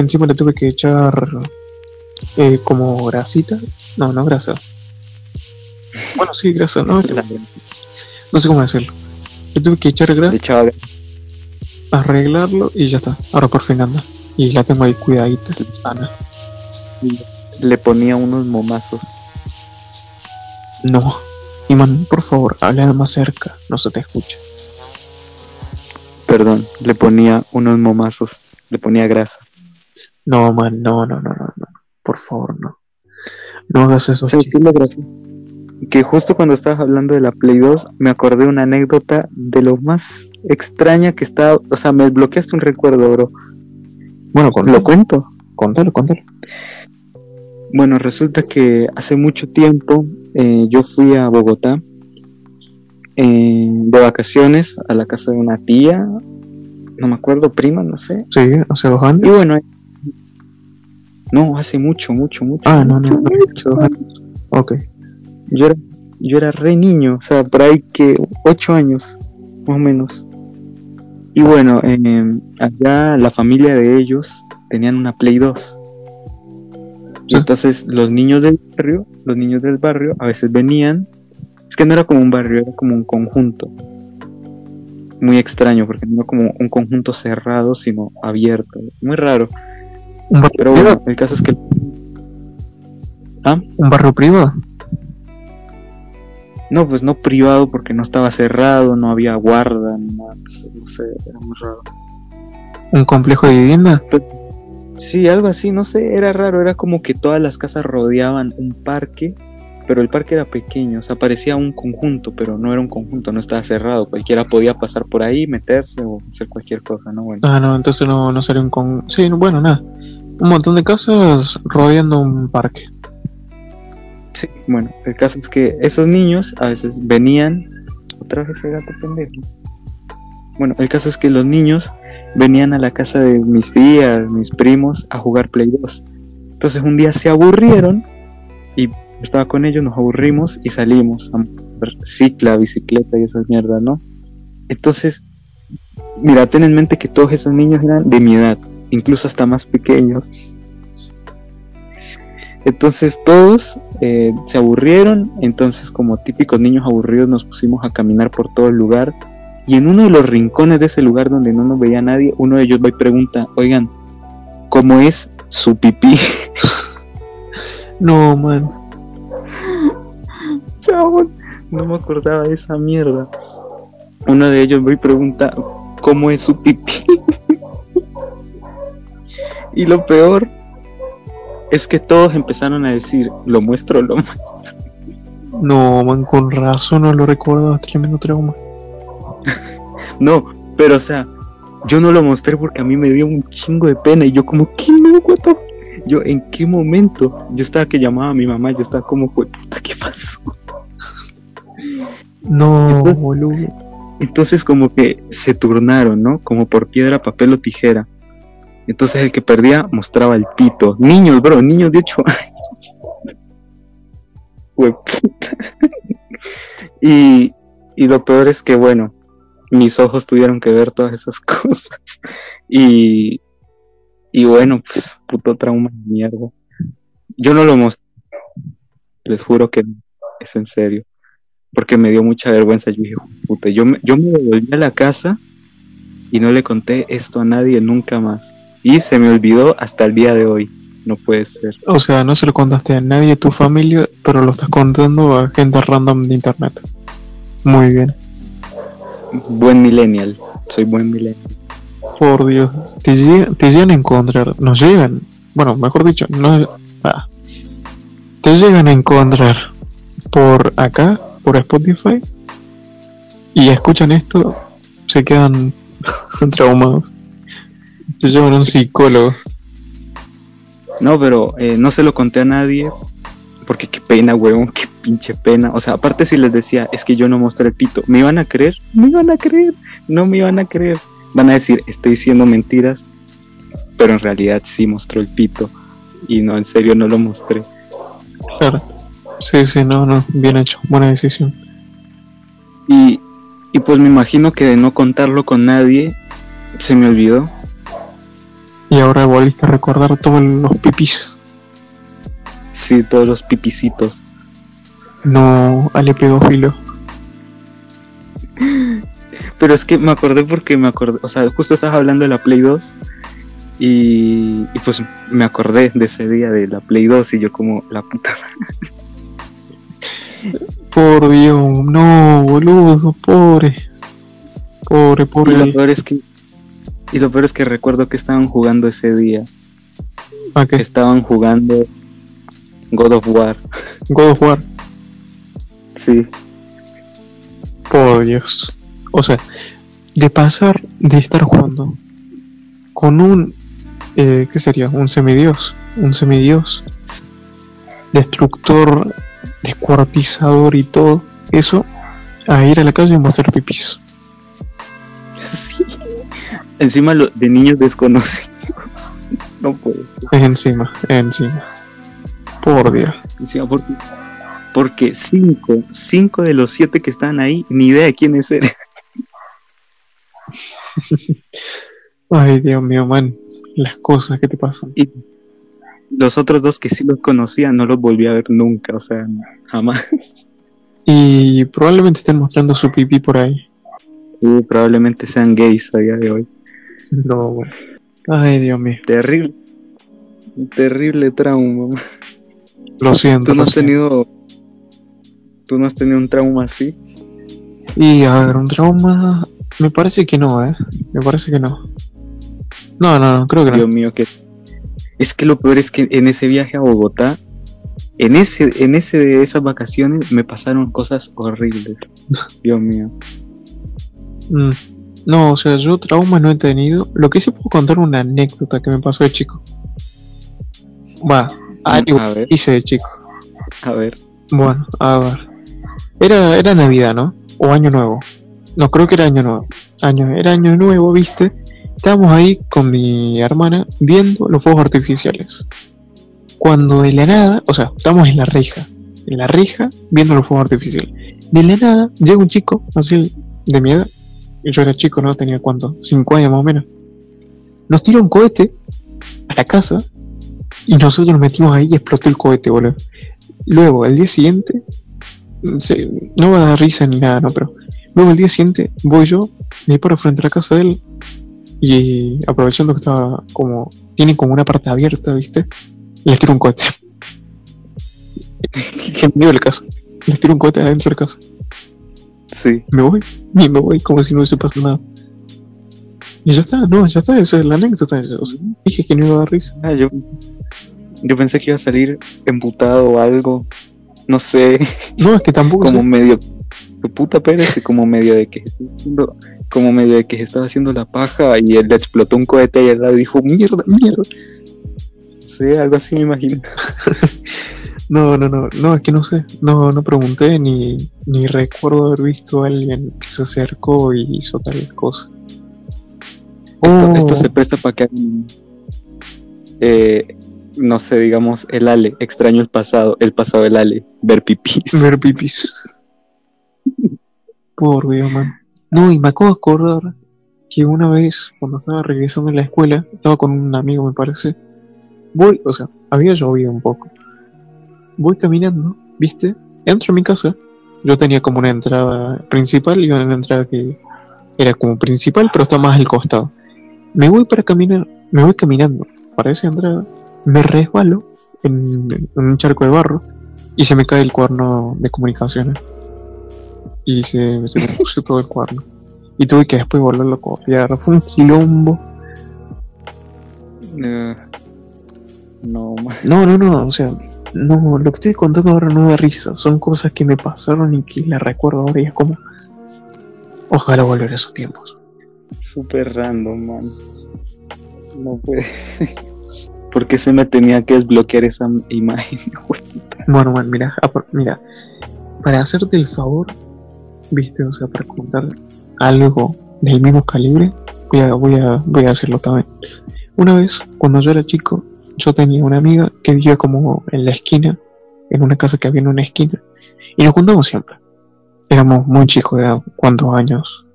Encima le tuve que echar eh, como grasita. No, no grasa. Bueno, sí, grasa, ¿no? [LAUGHS] No sé cómo decirlo. Le tuve que echar grasa, arreglarlo y ya está. Ahora por fin anda. Y la tengo ahí cuidadita, sana. le ponía unos momazos. No. Iman, por favor, habla más cerca. No se te escucha. Perdón, le ponía unos momazos. Le ponía grasa. No, man, no, no, no, no, no. Por favor, no. No hagas eso. Que justo cuando estabas hablando de la Play 2, me acordé de una anécdota de lo más extraña que estaba. O sea, me desbloqueaste un recuerdo, bro. Bueno, contalo, ¿Lo cuento? contalo, contalo. Bueno, resulta que hace mucho tiempo eh, yo fui a Bogotá eh, de vacaciones a la casa de una tía, no me acuerdo, prima, no sé. Sí, hace dos Y años. bueno, eh, no, hace mucho, mucho, mucho. Ah, no, no, no, dos años. Ok. Yo era, yo era re niño, o sea, por ahí que ocho años, más o menos. Y bueno, eh, allá la familia de ellos tenían una Play 2. Y Sí. entonces los niños del barrio, los niños del barrio a veces venían, es que no era como un barrio, era como un conjunto. Muy extraño, porque no era como un conjunto cerrado, sino abierto. Muy raro. ¿Un barrio Pero privado? bueno, el caso es que... ¿Ah? ¿Un barrio privado? No, pues no privado porque no estaba cerrado, no había guarda, ni nada, entonces no sé, era muy raro. ¿Un complejo de vivienda? Sí, algo así, no sé, era raro, era como que todas las casas rodeaban un parque, pero el parque era pequeño, o sea, parecía un conjunto, pero no era un conjunto, no estaba cerrado, cualquiera podía pasar por ahí, meterse o hacer cualquier cosa, ¿no? Bueno, Ah, no, entonces no, no sería un con... Sí, no, bueno, nada. Un montón de casas rodeando un parque. sí, bueno, el caso es que esos niños a veces venían, otra vez ese gato pendejo, Bueno, el caso es que los niños venían a la casa de mis tías, mis primos, a jugar Play 2. Entonces un día se aburrieron y estaba con ellos, nos aburrimos y salimos a hacer cicla, bicicleta y esas mierdas, ¿no? Entonces, mira, ten en mente que todos esos niños eran de mi edad, incluso hasta más pequeños. Entonces todos eh, se aburrieron, entonces como típicos niños aburridos nos pusimos a caminar por todo el lugar y en uno de los rincones de ese lugar donde no nos veía nadie, uno de ellos va y pregunta, oigan, ¿cómo es su pipí? [LAUGHS] No, man. [LAUGHS] Chabón, no me acordaba de esa mierda. Uno de ellos va y pregunta, ¿cómo es su pipí? [LAUGHS] y lo peor es que todos empezaron a decir, lo muestro, lo muestro. No, man, con razón no lo recuerdo, tremendo trauma. [LAUGHS] No, pero o sea, yo no lo mostré porque a mí me dio un chingo de pena y yo como, ¿qué no? Fuck?". Yo, ¿en qué momento? Yo estaba que llamaba a mi mamá, yo estaba como, "Jue puta, ¿qué pasó? [LAUGHS] No, Entonces- boludo. Entonces como que se turnaron, ¿no? Como por piedra, papel o tijera. Entonces el que perdía mostraba el pito. Niños, bro, niños de 8 años. [LAUGHS] [LAUGHS] Y, y lo peor es que, bueno, mis ojos tuvieron que ver todas esas [LAUGHS] cosas. Y, y bueno, pues, puto trauma de mierda. Yo no lo mostré. Les juro que es en serio. Porque me dio mucha vergüenza. Yo dije, puta, yo me, yo me volví a la casa y no le conté esto a nadie nunca más. Y se me olvidó hasta el día de hoy. No puede ser. O sea, no se lo contaste a nadie de tu familia, pero lo estás contando a gente random de internet. Muy bien. Buen millennial. Soy buen millennial. Por Dios. Te, te llegan a encontrar. Nos llegan. Bueno, mejor dicho, no. ah. te llegan a encontrar por acá, por Spotify. Y escuchan esto, se quedan [LAUGHS] traumados. Te llevan a un psicólogo. No, pero eh, no se lo conté a nadie. Porque qué pena, huevón, qué pinche pena. O sea, aparte si les decía, es que yo no mostré el pito, ¿me iban a creer? ¿Me iban a creer? No me iban a creer. Van a decir, estoy diciendo mentiras, pero en realidad sí mostró el pito. Y no, en serio no lo mostré. Claro. Sí, sí, no, no. Bien hecho. Buena decisión. Y, y pues me imagino que de no contarlo con nadie, se me olvidó. Y ahora volviste a recordar todos los pipis. Sí, todos los pipicitos. No, ale pedófilo. Pero es que me acordé porque me acordé, o sea, justo estabas hablando de la Play 2 y, y pues me acordé de ese día de la Play 2 y yo como la puta. Por Dios, no, boludo, pobre. Pobre, Y pobre. lo peor es que y lo peor es que recuerdo que estaban jugando ese día. Estaban jugando God of War. God of War. Sí. Por Dios. O sea, de pasar de estar jugando con un. Eh, ¿Qué sería? Un semidios. Un semidios. Destructor, descuartizador y todo. Eso. A ir a la calle y mostrar pipis. [LAUGHS] Sí. Encima lo, de niños desconocidos. [LAUGHS] No puede ser. Encima, encima. Por Dios. Encima porque, porque cinco, cinco de los siete que estaban ahí, ni idea de quiénes eran. [LAUGHS] Ay, Dios mío, man. Las cosas que te pasan. Y los otros dos que sí los conocía no los volví a ver nunca, o sea, jamás. [LAUGHS] Y probablemente estén mostrando su pipí por ahí. Y probablemente sean gays a día de hoy. No, güey. Ay, Dios mío. Terrible. Terrible trauma. Lo siento. ¿Tú no has tenido. ¿Tú no has tenido un trauma así? Y a ver, un trauma. Me parece que no, ¿eh? Me parece que no. No, no, no, creo que Dios no. mío, que. Es que lo peor es que en ese viaje a Bogotá, en ese, en ese de esas vacaciones, me pasaron cosas horribles. [LAUGHS] Dios mío. Mm. No, o sea, yo trauma no he tenido. Lo que sí puedo contar una anécdota que me pasó de chico. Va, algo hice de chico. a ver. Bueno, a ver. Era, era Navidad, ¿no? O Año Nuevo. No, creo que era año nuevo. Año, era año nuevo, viste. Estábamos ahí con mi hermana viendo los fuegos artificiales. Cuando de la nada, o sea, estamos en la reja. En la reja viendo los fuegos artificiales. De la nada llega un chico, así de mi edad. Yo era chico, ¿no? Tenía cuánto? Cinco años más o menos. Nos tira un cohete a la casa y nosotros nos metimos ahí y explotó el cohete, boludo. Luego, el día siguiente, se- no va a dar risa ni nada, ¿no? Pero luego el día siguiente voy yo, me paro frente a la casa de él y aprovechando que estaba como, tiene como una parte abierta, ¿viste? Les tiro un cohete. [LAUGHS] medio de la casa. Les tiro un cohete adentro de la casa. Sí. Me voy, y me voy como si no hubiese pasado nada. Y ya está, no, ya está, esa es la anécdota. O sea, dije que no iba a dar risa. Ah, yo, yo pensé que iba a salir emputado o algo. No sé, No, es que tampoco como sé. medio. Tu puta Pérez, como medio de que estaba haciendo, como medio de que se estaba haciendo la paja y él le explotó un cohete y al lado dijo, mierda, mierda. No sé, algo así me imagino. [LAUGHS] No, no, no, no, es que no sé. No, no pregunté ni, ni recuerdo haber visto a alguien que se acercó y hizo tal cosa. Esto, Oh, esto se presta para que eh, no sé, digamos, el Ale, extraño el pasado, el pasado del Ale, ver pipis. Ver pipis. Por Dios, man. No, y me acabo de acordar que una vez, cuando estaba regresando de la escuela, estaba con un amigo, me parece. Voy, o sea, había llovido un poco. Voy caminando, ¿viste? Entro a mi casa. Yo tenía como una entrada principal y una entrada que era como principal, pero está más al costado. Me voy para caminar, me voy caminando para esa entrada, me resbalo en, en un charco de barro y se me cae el cuerno de comunicaciones. Y se, se me puso todo el cuerno. Y tuve que después volverlo a copiar. Fue un quilombo. Eh, no, No, no, no. O sea, no, lo que estoy contando ahora no da risa. Son cosas que me pasaron y que las recuerdo ahora y es como. Ojalá volver a esos tiempos. súper random, man. No puede ser. [LAUGHS] ¿Por qué se me tenía que desbloquear esa imagen? [LAUGHS] Bueno, man, mira, mira. Para hacerte el favor, viste, o sea, para contar algo del mismo calibre, voy a, voy a, voy a hacerlo también. Una vez, cuando yo era chico, yo tenía una amiga que vivía como en la esquina, en una casa que había en una esquina, y nos juntamos siempre. Éramos muy chicos, ¿de cuántos años?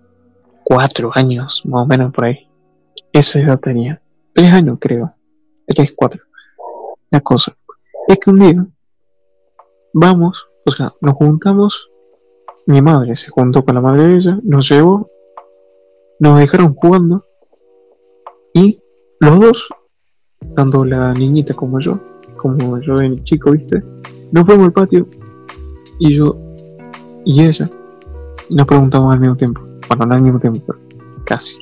Cuatro años, más o menos por ahí. Esa edad tenía. Tres años, creo. Tres, cuatro. La cosa es que un día vamos, o sea, nos juntamos, mi madre se juntó con la madre de ella, nos llevó, nos dejaron jugando y los dos, tanto la niñita como yo, como yo de chico, viste, nos fuimos al patio y yo y ella nos preguntamos al mismo tiempo, bueno, no al mismo tiempo, pero casi.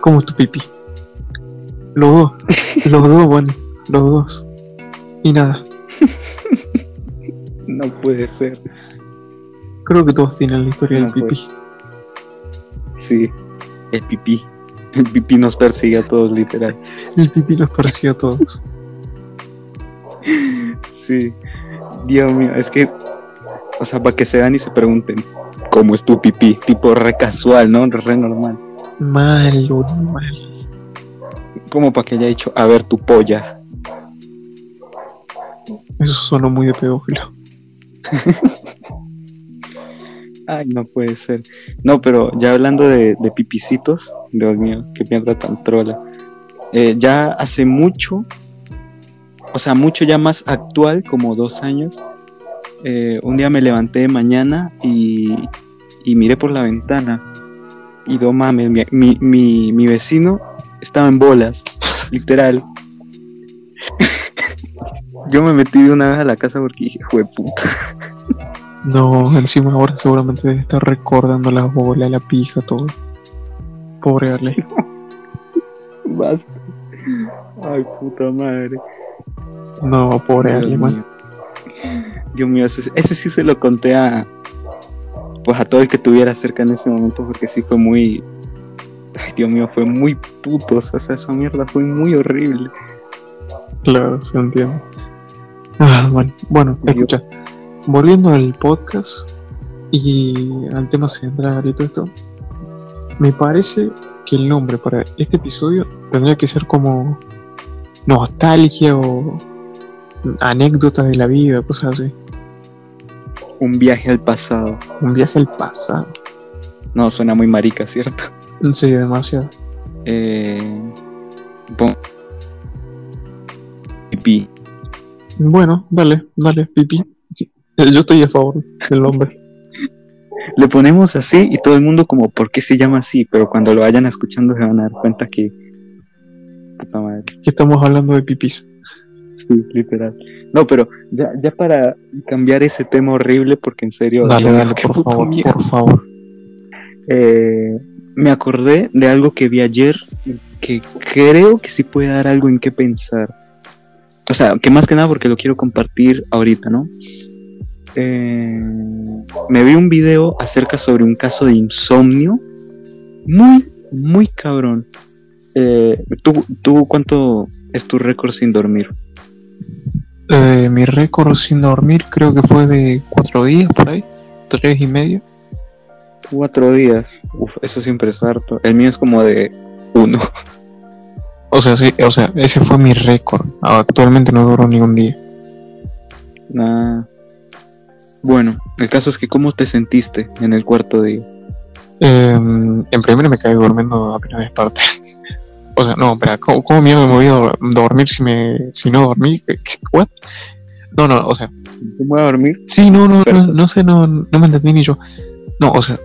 ¿Cómo es tu pipí? Los dos, [LAUGHS] los dos, bueno, los dos. Y nada, [LAUGHS] No puede ser. Creo que todos tienen la historia del No, pipí. Sí, el pipí. El pipí nos persigue a todos, literal. El pipí los parecía a todos. Sí. Dios mío, es que, o sea, para que se vean y se pregunten, ¿cómo es tu pipí? Tipo re casual, ¿no? Re normal. Mal, boludo, mal. Como para que haya dicho, a ver tu polla. Eso sonó muy de pedófilo. [LAUGHS] Ay, no puede ser. No, pero ya hablando de, pipicitos, Dios mío, qué mierda tan trola. Eh, ya hace mucho, o sea, mucho ya más actual, como dos años, eh, un día me levanté de mañana y, y miré por la ventana. Y no mames, mi, mi, mi, vecino estaba en bolas, literal. [LAUGHS] Yo me metí de una vez a la casa porque dije, puta. No, encima ahora seguramente debe estar recordando las bolas, la pija, todo. Pobre Arley. [LAUGHS] Basta. Ay, puta madre. No, pobre Dios Arley, man. mío. Dios mío, ese, ese sí se lo conté a. Pues a todo el que tuviera cerca en ese momento, porque sí fue muy. Ay, Dios mío, fue muy puto. O sea, esa mierda fue muy horrible. Claro, se entiende. Ah. Bueno, Yo- escucha. Volviendo al podcast, Y al tema central y todo esto, me parece que el nombre para este episodio tendría que ser como nostalgia o anécdotas de la vida, cosas así. Un viaje al pasado. Un viaje al pasado. No, suena muy marica, ¿cierto? Sí, demasiado. Eh, pon- Pipí. Bueno, dale, dale, pipí. [LAUGHS] Yo estoy a favor del nombre. Le ponemos así y todo el mundo como, ¿por qué se llama así? Pero cuando lo vayan escuchando se van a dar cuenta que... Puta madre. Que estamos hablando de pipís. Sí, literal. No, pero ya, ya para cambiar ese tema horrible, porque en serio... Dale, dale, por favor, miedo. por favor. Eh, me acordé de algo que vi ayer que creo que sí puede dar algo en qué pensar. O sea, que más que nada porque lo quiero compartir ahorita, ¿no? Eh, me vi un video acerca sobre un caso de insomnio muy, muy cabrón. Eh, ¿tú, ¿Tú cuánto es tu récord sin dormir? Eh, mi récord sin dormir creo que fue de cuatro días por ahí. Tres y medio. Cuatro días. Uf, eso siempre es harto. El mío es como de uno. [LAUGHS] O sea, sí, o sea, ese fue mi récord. Actualmente no duró ni un día. Nah. Bueno, el caso es que ¿cómo te sentiste en el cuarto día? Eh, en primero me caí durmiendo apenas desperté. [LAUGHS] O sea, no, espera, ¿cómo, cómo mierda me voy a dor- dormir si me si no dormí? ¿Qué- qué- ¿What? No, no, o sea, ¿Te voy a dormir? sí, no, no, no, no sé, no, no me entendí ni yo. No, o sea,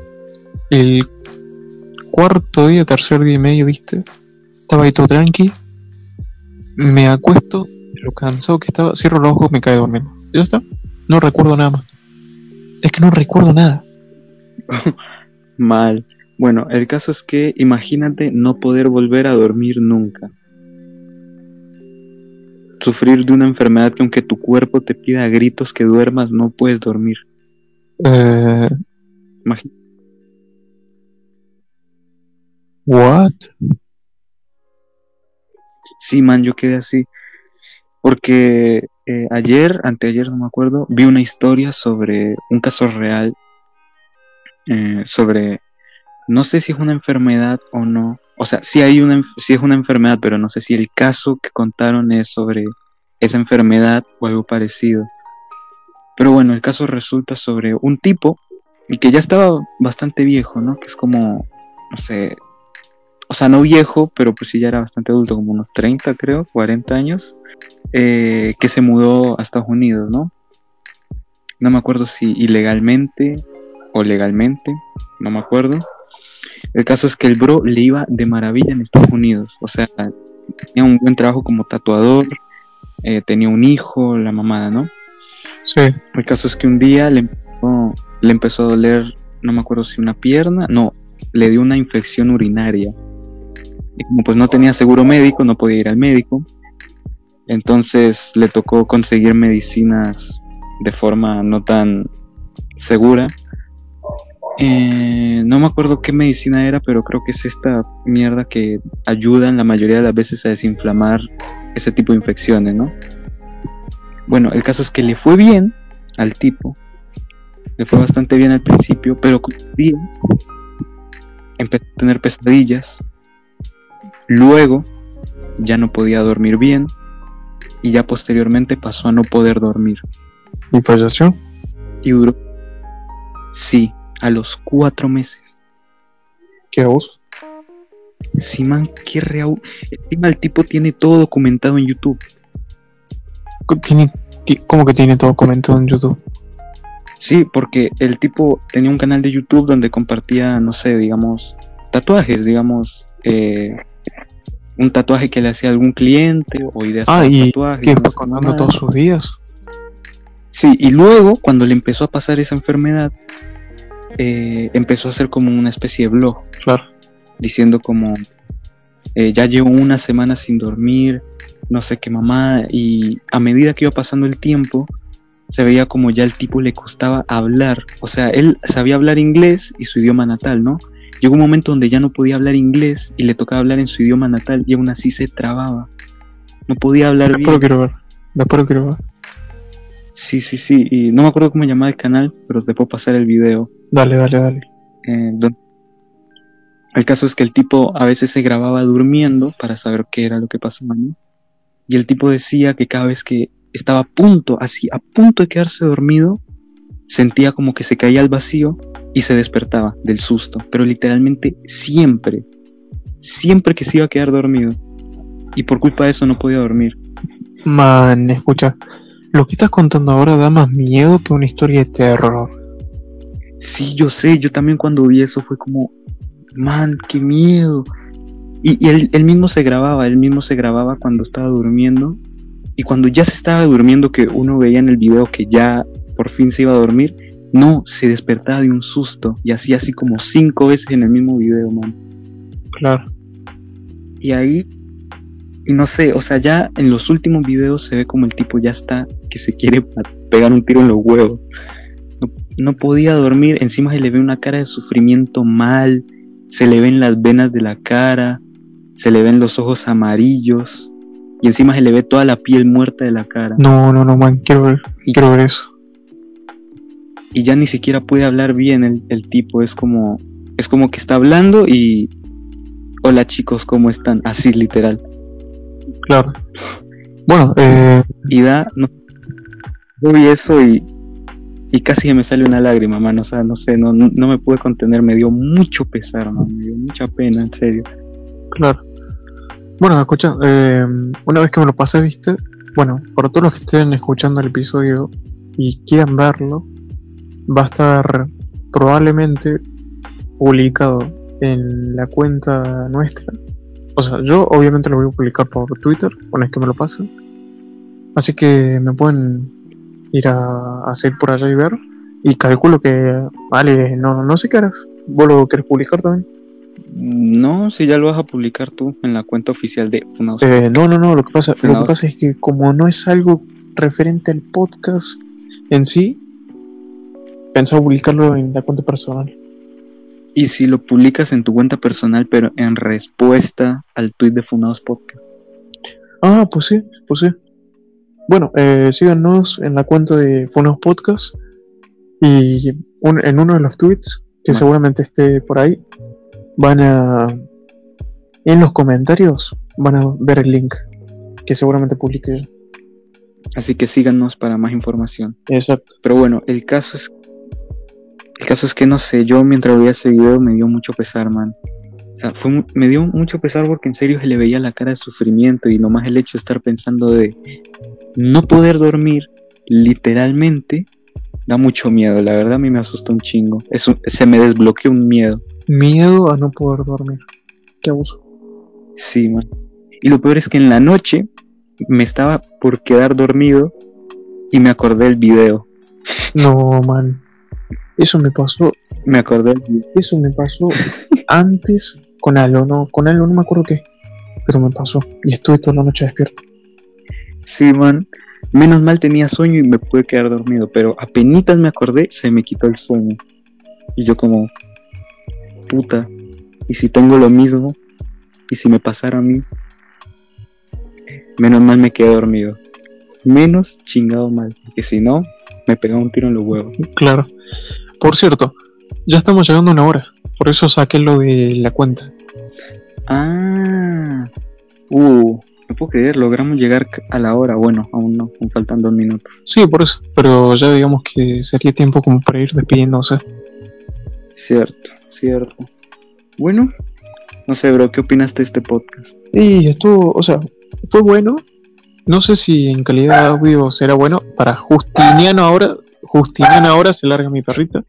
el cuarto día, tercer día y medio, ¿viste? Estaba ahí todo tranqui. Me acuesto, lo cansado que estaba, cierro los ojos, me cae durmiendo. ¿Ya está? No recuerdo nada más. Es que no recuerdo nada. [LAUGHS] Mal. Bueno, el caso es que imagínate no poder volver a dormir nunca. Sufrir de una enfermedad que aunque tu cuerpo te pida a gritos que duermas, no puedes dormir. Eh, Imagi- ¿What? Sí, man, yo quedé así. Porque eh, ayer, anteayer, no me acuerdo, vi una historia sobre un caso real. eh, sobre, no sé si es una enfermedad o no. O sea, sí, hay una, sí es una enfermedad, pero no sé si el caso que contaron es sobre esa enfermedad o algo parecido. Pero bueno, el caso resulta sobre un tipo y que ya estaba bastante viejo, ¿no? Que es como, no sé, o sea, no viejo, pero pues sí ya era bastante adulto, como unos 30 creo, 40 años, eh, que se mudó a Estados Unidos, ¿no? No me acuerdo si ilegalmente o legalmente, no me acuerdo. El caso es que el bro le iba de maravilla en Estados Unidos, o sea, tenía un buen trabajo como tatuador, eh, tenía un hijo, la mamada, ¿no? Sí. El caso es que un día le empezó, le empezó a doler, no me acuerdo si una pierna, no, le dio una infección urinaria. Y como pues no tenía seguro médico, no podía ir al médico. Entonces le tocó conseguir medicinas de forma no tan segura. Eh, no me acuerdo qué medicina era, pero creo que es esta mierda que ayuda en la mayoría de las veces a desinflamar ese tipo de infecciones, ¿no? Bueno, el caso es que le fue bien al tipo. Le fue bastante bien al principio, pero con días empezó a tener pesadillas. Luego ya no podía dormir bien y ya posteriormente pasó a no poder dormir. ¿Y falleció? Y duró, sí, a los cuatro meses. ¿Qué abuso? Sí, man, qué real. Encima el tipo tiene todo documentado en YouTube. Tiene, ti- ¿Cómo que tiene todo comentado en YouTube? Sí, porque el tipo tenía un canal de YouTube donde compartía, no sé, digamos, tatuajes, digamos, eh, un tatuaje que le hacía algún cliente o ideas Ah, y tatuajes. ¿Qué no fue contando todos sus días? Sí, y luego, cuando le empezó a pasar esa enfermedad, eh, empezó a hacer como una especie de blog, Claro. diciendo como, eh, ya llevo una semana sin dormir, no sé qué mamada, y a medida que iba pasando el tiempo, se veía como ya el tipo le costaba hablar, o sea, él sabía hablar inglés y su idioma natal, ¿no? Llegó un momento donde ya no podía hablar inglés y le tocaba hablar en su idioma natal y aún así se trababa. No podía hablar lo bien. quiero ver. Lo quiero ver. Sí, sí, sí. Y no me acuerdo cómo llamaba el canal, pero te puedo pasar el video. Dale, dale, dale. Eh, don- El caso es que el tipo a veces se grababa durmiendo para saber qué era lo que pasaba, ¿no? Y el tipo decía que cada vez que estaba a punto, así, a punto de quedarse dormido, sentía como que se caía al vacío y se despertaba del susto. Pero literalmente siempre, siempre que se iba a quedar dormido. Y por culpa de eso no podía dormir. Man, escucha, lo que estás contando ahora da más miedo que una historia de terror. Sí, yo sé, yo también cuando vi eso fue como, man, qué miedo. Y, y él, él mismo se grababa, él mismo se grababa cuando estaba durmiendo. Y cuando ya se estaba durmiendo, que uno veía en el video que ya por fin se iba a dormir, no, se despertaba de un susto. Y hacía así como cinco veces en el mismo video, man. Claro. Y ahí, y no sé, o sea, ya en los últimos videos se ve como el tipo ya está, que se quiere pegar un tiro en los huevos. No, no podía dormir, encima se le ve una cara de sufrimiento mal, se le ven las venas de la cara, se le ven los ojos amarillos, y encima se le ve toda la piel muerta de la cara. No, no, no, man, quiero ver, Y- quiero ver eso. Y ya ni siquiera puede hablar bien el, el tipo, es como, es como que está hablando y... Hola chicos, ¿cómo están? Así literal. Claro. Bueno, eh, y da, no, yo vi eso y, y casi se me sale una lágrima, mano, o sea, no sé, no, no no me pude contener, me dio mucho pesar, man, me dio mucha pena, en serio. claro. Bueno, escucha, eh, una vez que me lo pasé, viste, bueno, para todos los que estén escuchando el episodio y quieran verlo, va a estar probablemente publicado en la cuenta nuestra. O sea, yo obviamente lo voy a publicar por Twitter, una vez que me lo pasen. Así que me pueden ir a, a seguir por allá y ver. Y calculo que, vale, no, no sé qué harás. ¿Vos lo querés publicar también? No, si ya lo vas a publicar tú en la cuenta oficial de Funados. Eh, no, no, no, lo que pasa, lo que pasa es que como no es algo referente al podcast en sí, pensaba publicarlo en la cuenta personal. Y si lo publicas en tu cuenta personal, pero en respuesta al tweet de Funados Podcast. Ah, pues sí, pues sí. Bueno, eh, síganos en la cuenta de Funos Podcast y un- en uno de los tweets, que Bueno. seguramente esté por ahí, van a... En los comentarios van a ver el link, que seguramente publique yo. Así que síganos para más información. Exacto. Pero bueno, el caso es. El caso es que no sé, yo mientras veía ese video me dio mucho pesar, man. O sea, fue, me dio mucho pesar porque en serio se le veía la cara de sufrimiento y nomás el hecho de estar pensando de no poder dormir, literalmente, da mucho miedo. La verdad a mí me asustó un chingo. Es un- se me desbloqueó un miedo. Miedo a no poder dormir. Qué abuso. Sí, man. Y lo peor es que en la noche me estaba por quedar dormido y me acordé del video. No, man. Eso me pasó Me acordé. Eso me pasó antes con algo, no, con algo no me acuerdo qué, pero me pasó y estuve toda la noche despierto. Sí, man. Menos mal tenía sueño y me pude quedar dormido, pero apenas me acordé, se me quitó el sueño. Y yo como, puta, ¿y si tengo lo mismo? ¿Y si me pasara a mí? Menos mal me quedé dormido. Menos chingado mal, porque si no, me pegaba un tiro en los huevos. Claro. Por cierto, ya estamos llegando a una hora, por eso saqué lo de la cuenta. Ah, uh, no puedo creer, logramos llegar a la hora. Bueno, aún no, aún faltan dos minutos. Sí, por eso, pero ya digamos que sería tiempo como para ir despidiéndose. Cierto, cierto. Bueno, no sé, bro, ¿qué opinaste de este podcast? Y estuvo, o sea, fue bueno. No sé si en calidad de audio será bueno. Para Justiniano ahora, Justiniano ahora se larga mi perrita,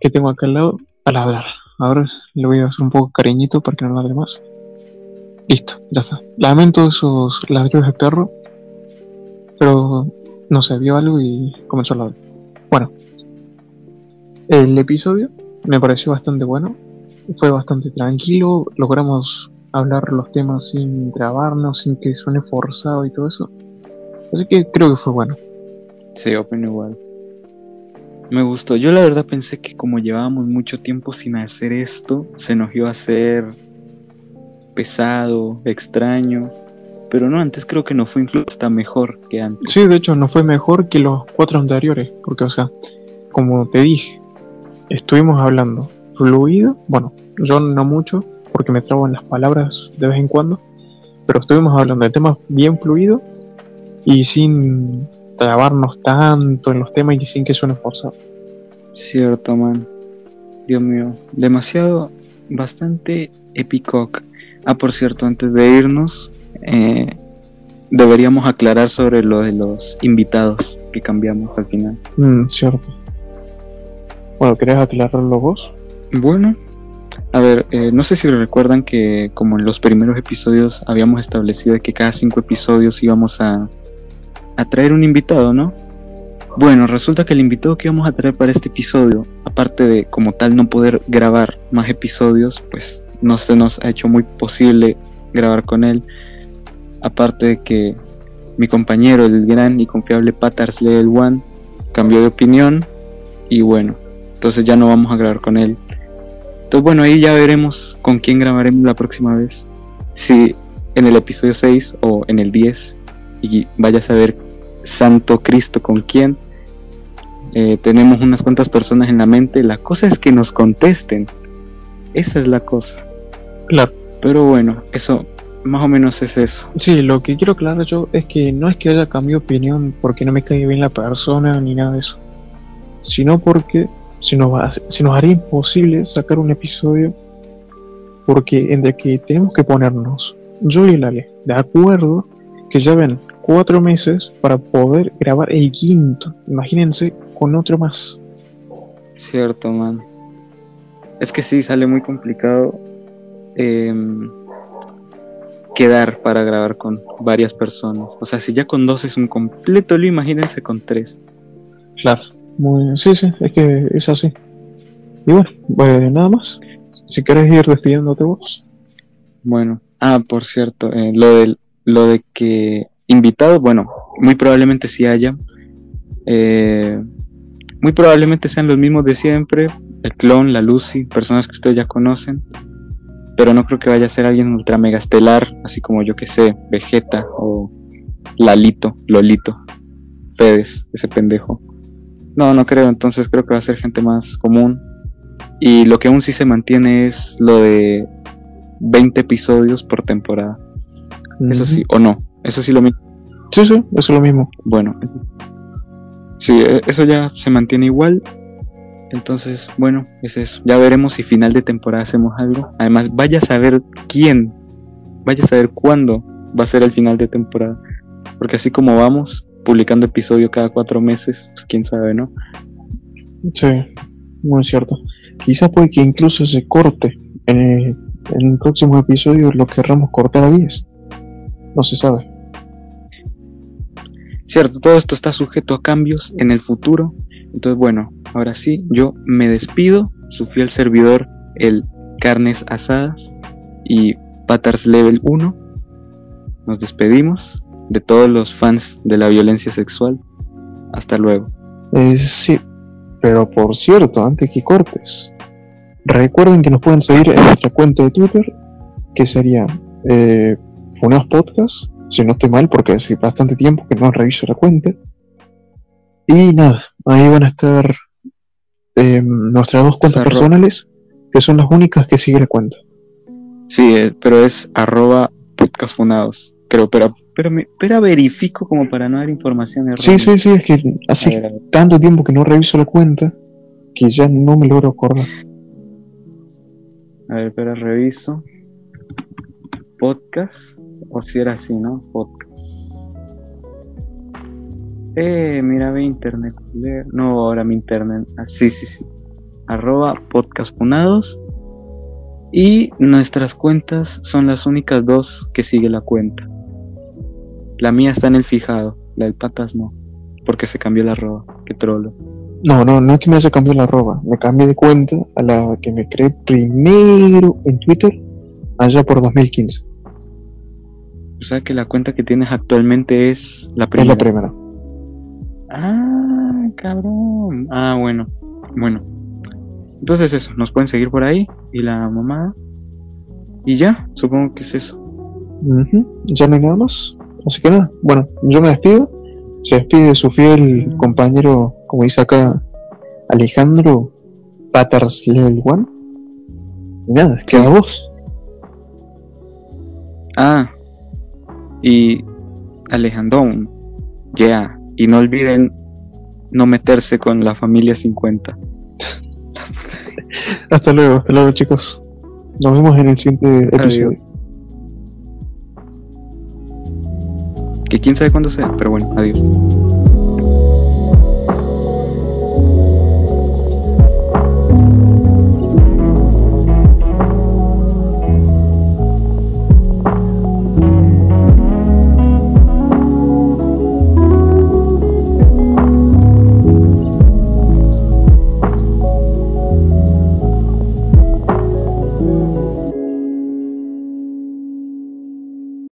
que tengo acá al lado, a ladrar. Ahora le voy a hacer un poco cariñito para que no ladre más. Listo, ya está. Lamento esos ladridos de perro, pero no sé, vio algo y comenzó a ladrar. Bueno, el episodio me pareció bastante bueno, fue bastante tranquilo, logramos hablar los temas sin trabarnos, sin que suene forzado y todo eso. Así que creo que fue bueno. Sí, opino igual. Me gustó. Yo la verdad pensé que como llevábamos mucho tiempo sin hacer esto, se nos iba a hacer pesado, extraño. Pero no, antes creo que no fue incluso hasta mejor que antes. Sí, de hecho, no fue mejor que los cuatro anteriores. Porque, o sea, como te dije, estuvimos hablando fluido. Bueno, yo no mucho, porque me trabo en las palabras de vez en cuando. Pero estuvimos hablando de temas bien fluidos y sin trabarnos tanto en los temas y sin que suene forzado. Cierto, man. Dios mío, demasiado, bastante épico. Ah, por cierto, antes de irnos, eh, deberíamos aclarar sobre lo de los invitados que cambiamos al final. Mm, cierto. Bueno, ¿querés aclararlo vos? Bueno, a ver, eh, no sé si recuerdan que como en los primeros episodios habíamos establecido que cada cinco episodios íbamos a, a traer un invitado, ¿no? Bueno, resulta que el invitado que íbamos a traer para este episodio, aparte de como tal no poder grabar más episodios, pues no se nos ha hecho muy posible grabar con él. Aparte de que mi compañero, el gran y confiable Patars Level One, cambió de opinión y bueno, entonces ya no vamos a grabar con él. Entonces bueno, ahí ya veremos con quién grabaremos la próxima vez. Si en el episodio 6 o en el 10 y vaya a saber Santo Cristo con quién. Eh, tenemos unas cuantas personas en la mente. La cosa es que nos contesten. Esa es la cosa. Claro. Pero bueno, eso más o menos es eso. Sí, lo que quiero aclarar yo es que no es que haya cambiado opinión porque no me cae bien la persona ni nada de eso. Sino porque se nos, va, se nos haría imposible sacar un episodio porque entre que tenemos que ponernos yo y el Ale de acuerdo que ya ven cuatro meses para poder grabar el quinto. Imagínense con otro más. Cierto, man. Es que sí, sale muy complicado em, quedar para grabar con varias personas. O sea, si ya con dos es un completo lo imagínense con tres. Claro, muy, sí, sí, es que es así. Y bueno, pues nada más. Si quieres ir despidiéndote vos. Bueno, ah, por cierto, eh, lo, del, lo de que invitados, bueno, muy probablemente sí haya. Eh, muy probablemente sean los mismos de siempre, el clon, la Lucy, personas que ustedes ya conocen. Pero no creo que vaya a ser alguien ultra mega estelar, así como yo que sé, Vegeta o Lalito, Lolito, Fedes, ese pendejo. No, no creo, entonces creo que va a ser gente más común. Y lo que aún sí se mantiene es lo de 20 episodios por temporada. Eso sí, o no, eso sí lo mismo. Sí, sí, eso es lo mismo. Bueno, sí, e, eso ya se mantiene igual. Entonces, bueno, es eso. Ya veremos si final de temporada hacemos algo. Además, vaya a saber quién, vaya a saber cuándo va a ser el final de temporada. Porque así como vamos, publicando episodio cada cuatro meses, pues quién sabe, ¿no? Sí, muy cierto. Quizás puede que incluso se corte en el, en el próximo episodio lo querramos cortar a 10. No se sabe. Cierto, todo esto está sujeto a cambios en el futuro. Entonces, bueno, ahora sí, yo me despido. Su fiel servidor, el Carnes Asadas y Patars Level 1. Nos despedimos de todos los fans de la violencia sexual. Hasta luego. Eh, sí, pero por cierto, antes que cortes, recuerden que nos pueden seguir en nuestra cuenta de Twitter, que sería eh, Funas Podcast si no estoy mal, porque hace bastante tiempo que no reviso la cuenta. Y nada, ahí van a estar eh, nuestras dos cuentas personales, que son las únicas que sigue la cuenta. Sí, eh, pero es arroba podcastfunados. Creo, pero, pero, me, pero verifico como para no dar información errónea. Sí, sí, sí, es que hace tanto tiempo que no reviso la cuenta que ya no me logro acordar. A ver, pero reviso. Podcast. O si era así, ¿no? Podcast. Eh, mira, ve internet. No, ahora mi internet. Ah, sí, sí, sí. Arroba podcastpunados. Y nuestras cuentas son las únicas dos que sigue la cuenta. La mía está en el fijado, la del patas no. Porque se cambió la arroba. Qué trolo. No, no, no es que me haya cambiado la arroba. Me cambié de cuenta a la que me creé primero en Twitter allá por 2015. O sea que la cuenta que tienes actualmente es la primera. Es la primera. Ah, cabrón. Ah, bueno. Bueno. Entonces eso, nos pueden seguir por ahí y la mamá. Y ya, supongo que es eso. Ya no hay nada más. Así que nada, bueno, yo me despido. Se despide su fiel compañero, como dice acá Alejandro Paters Level One. Y nada, queda vos. Ah, y Alejandrón, ya, y no olviden no meterse con la familia 50. [LAUGHS] Hasta luego, hasta luego chicos. Nos vemos en el siguiente episodio. Que quién sabe cuándo sea, pero bueno, adiós.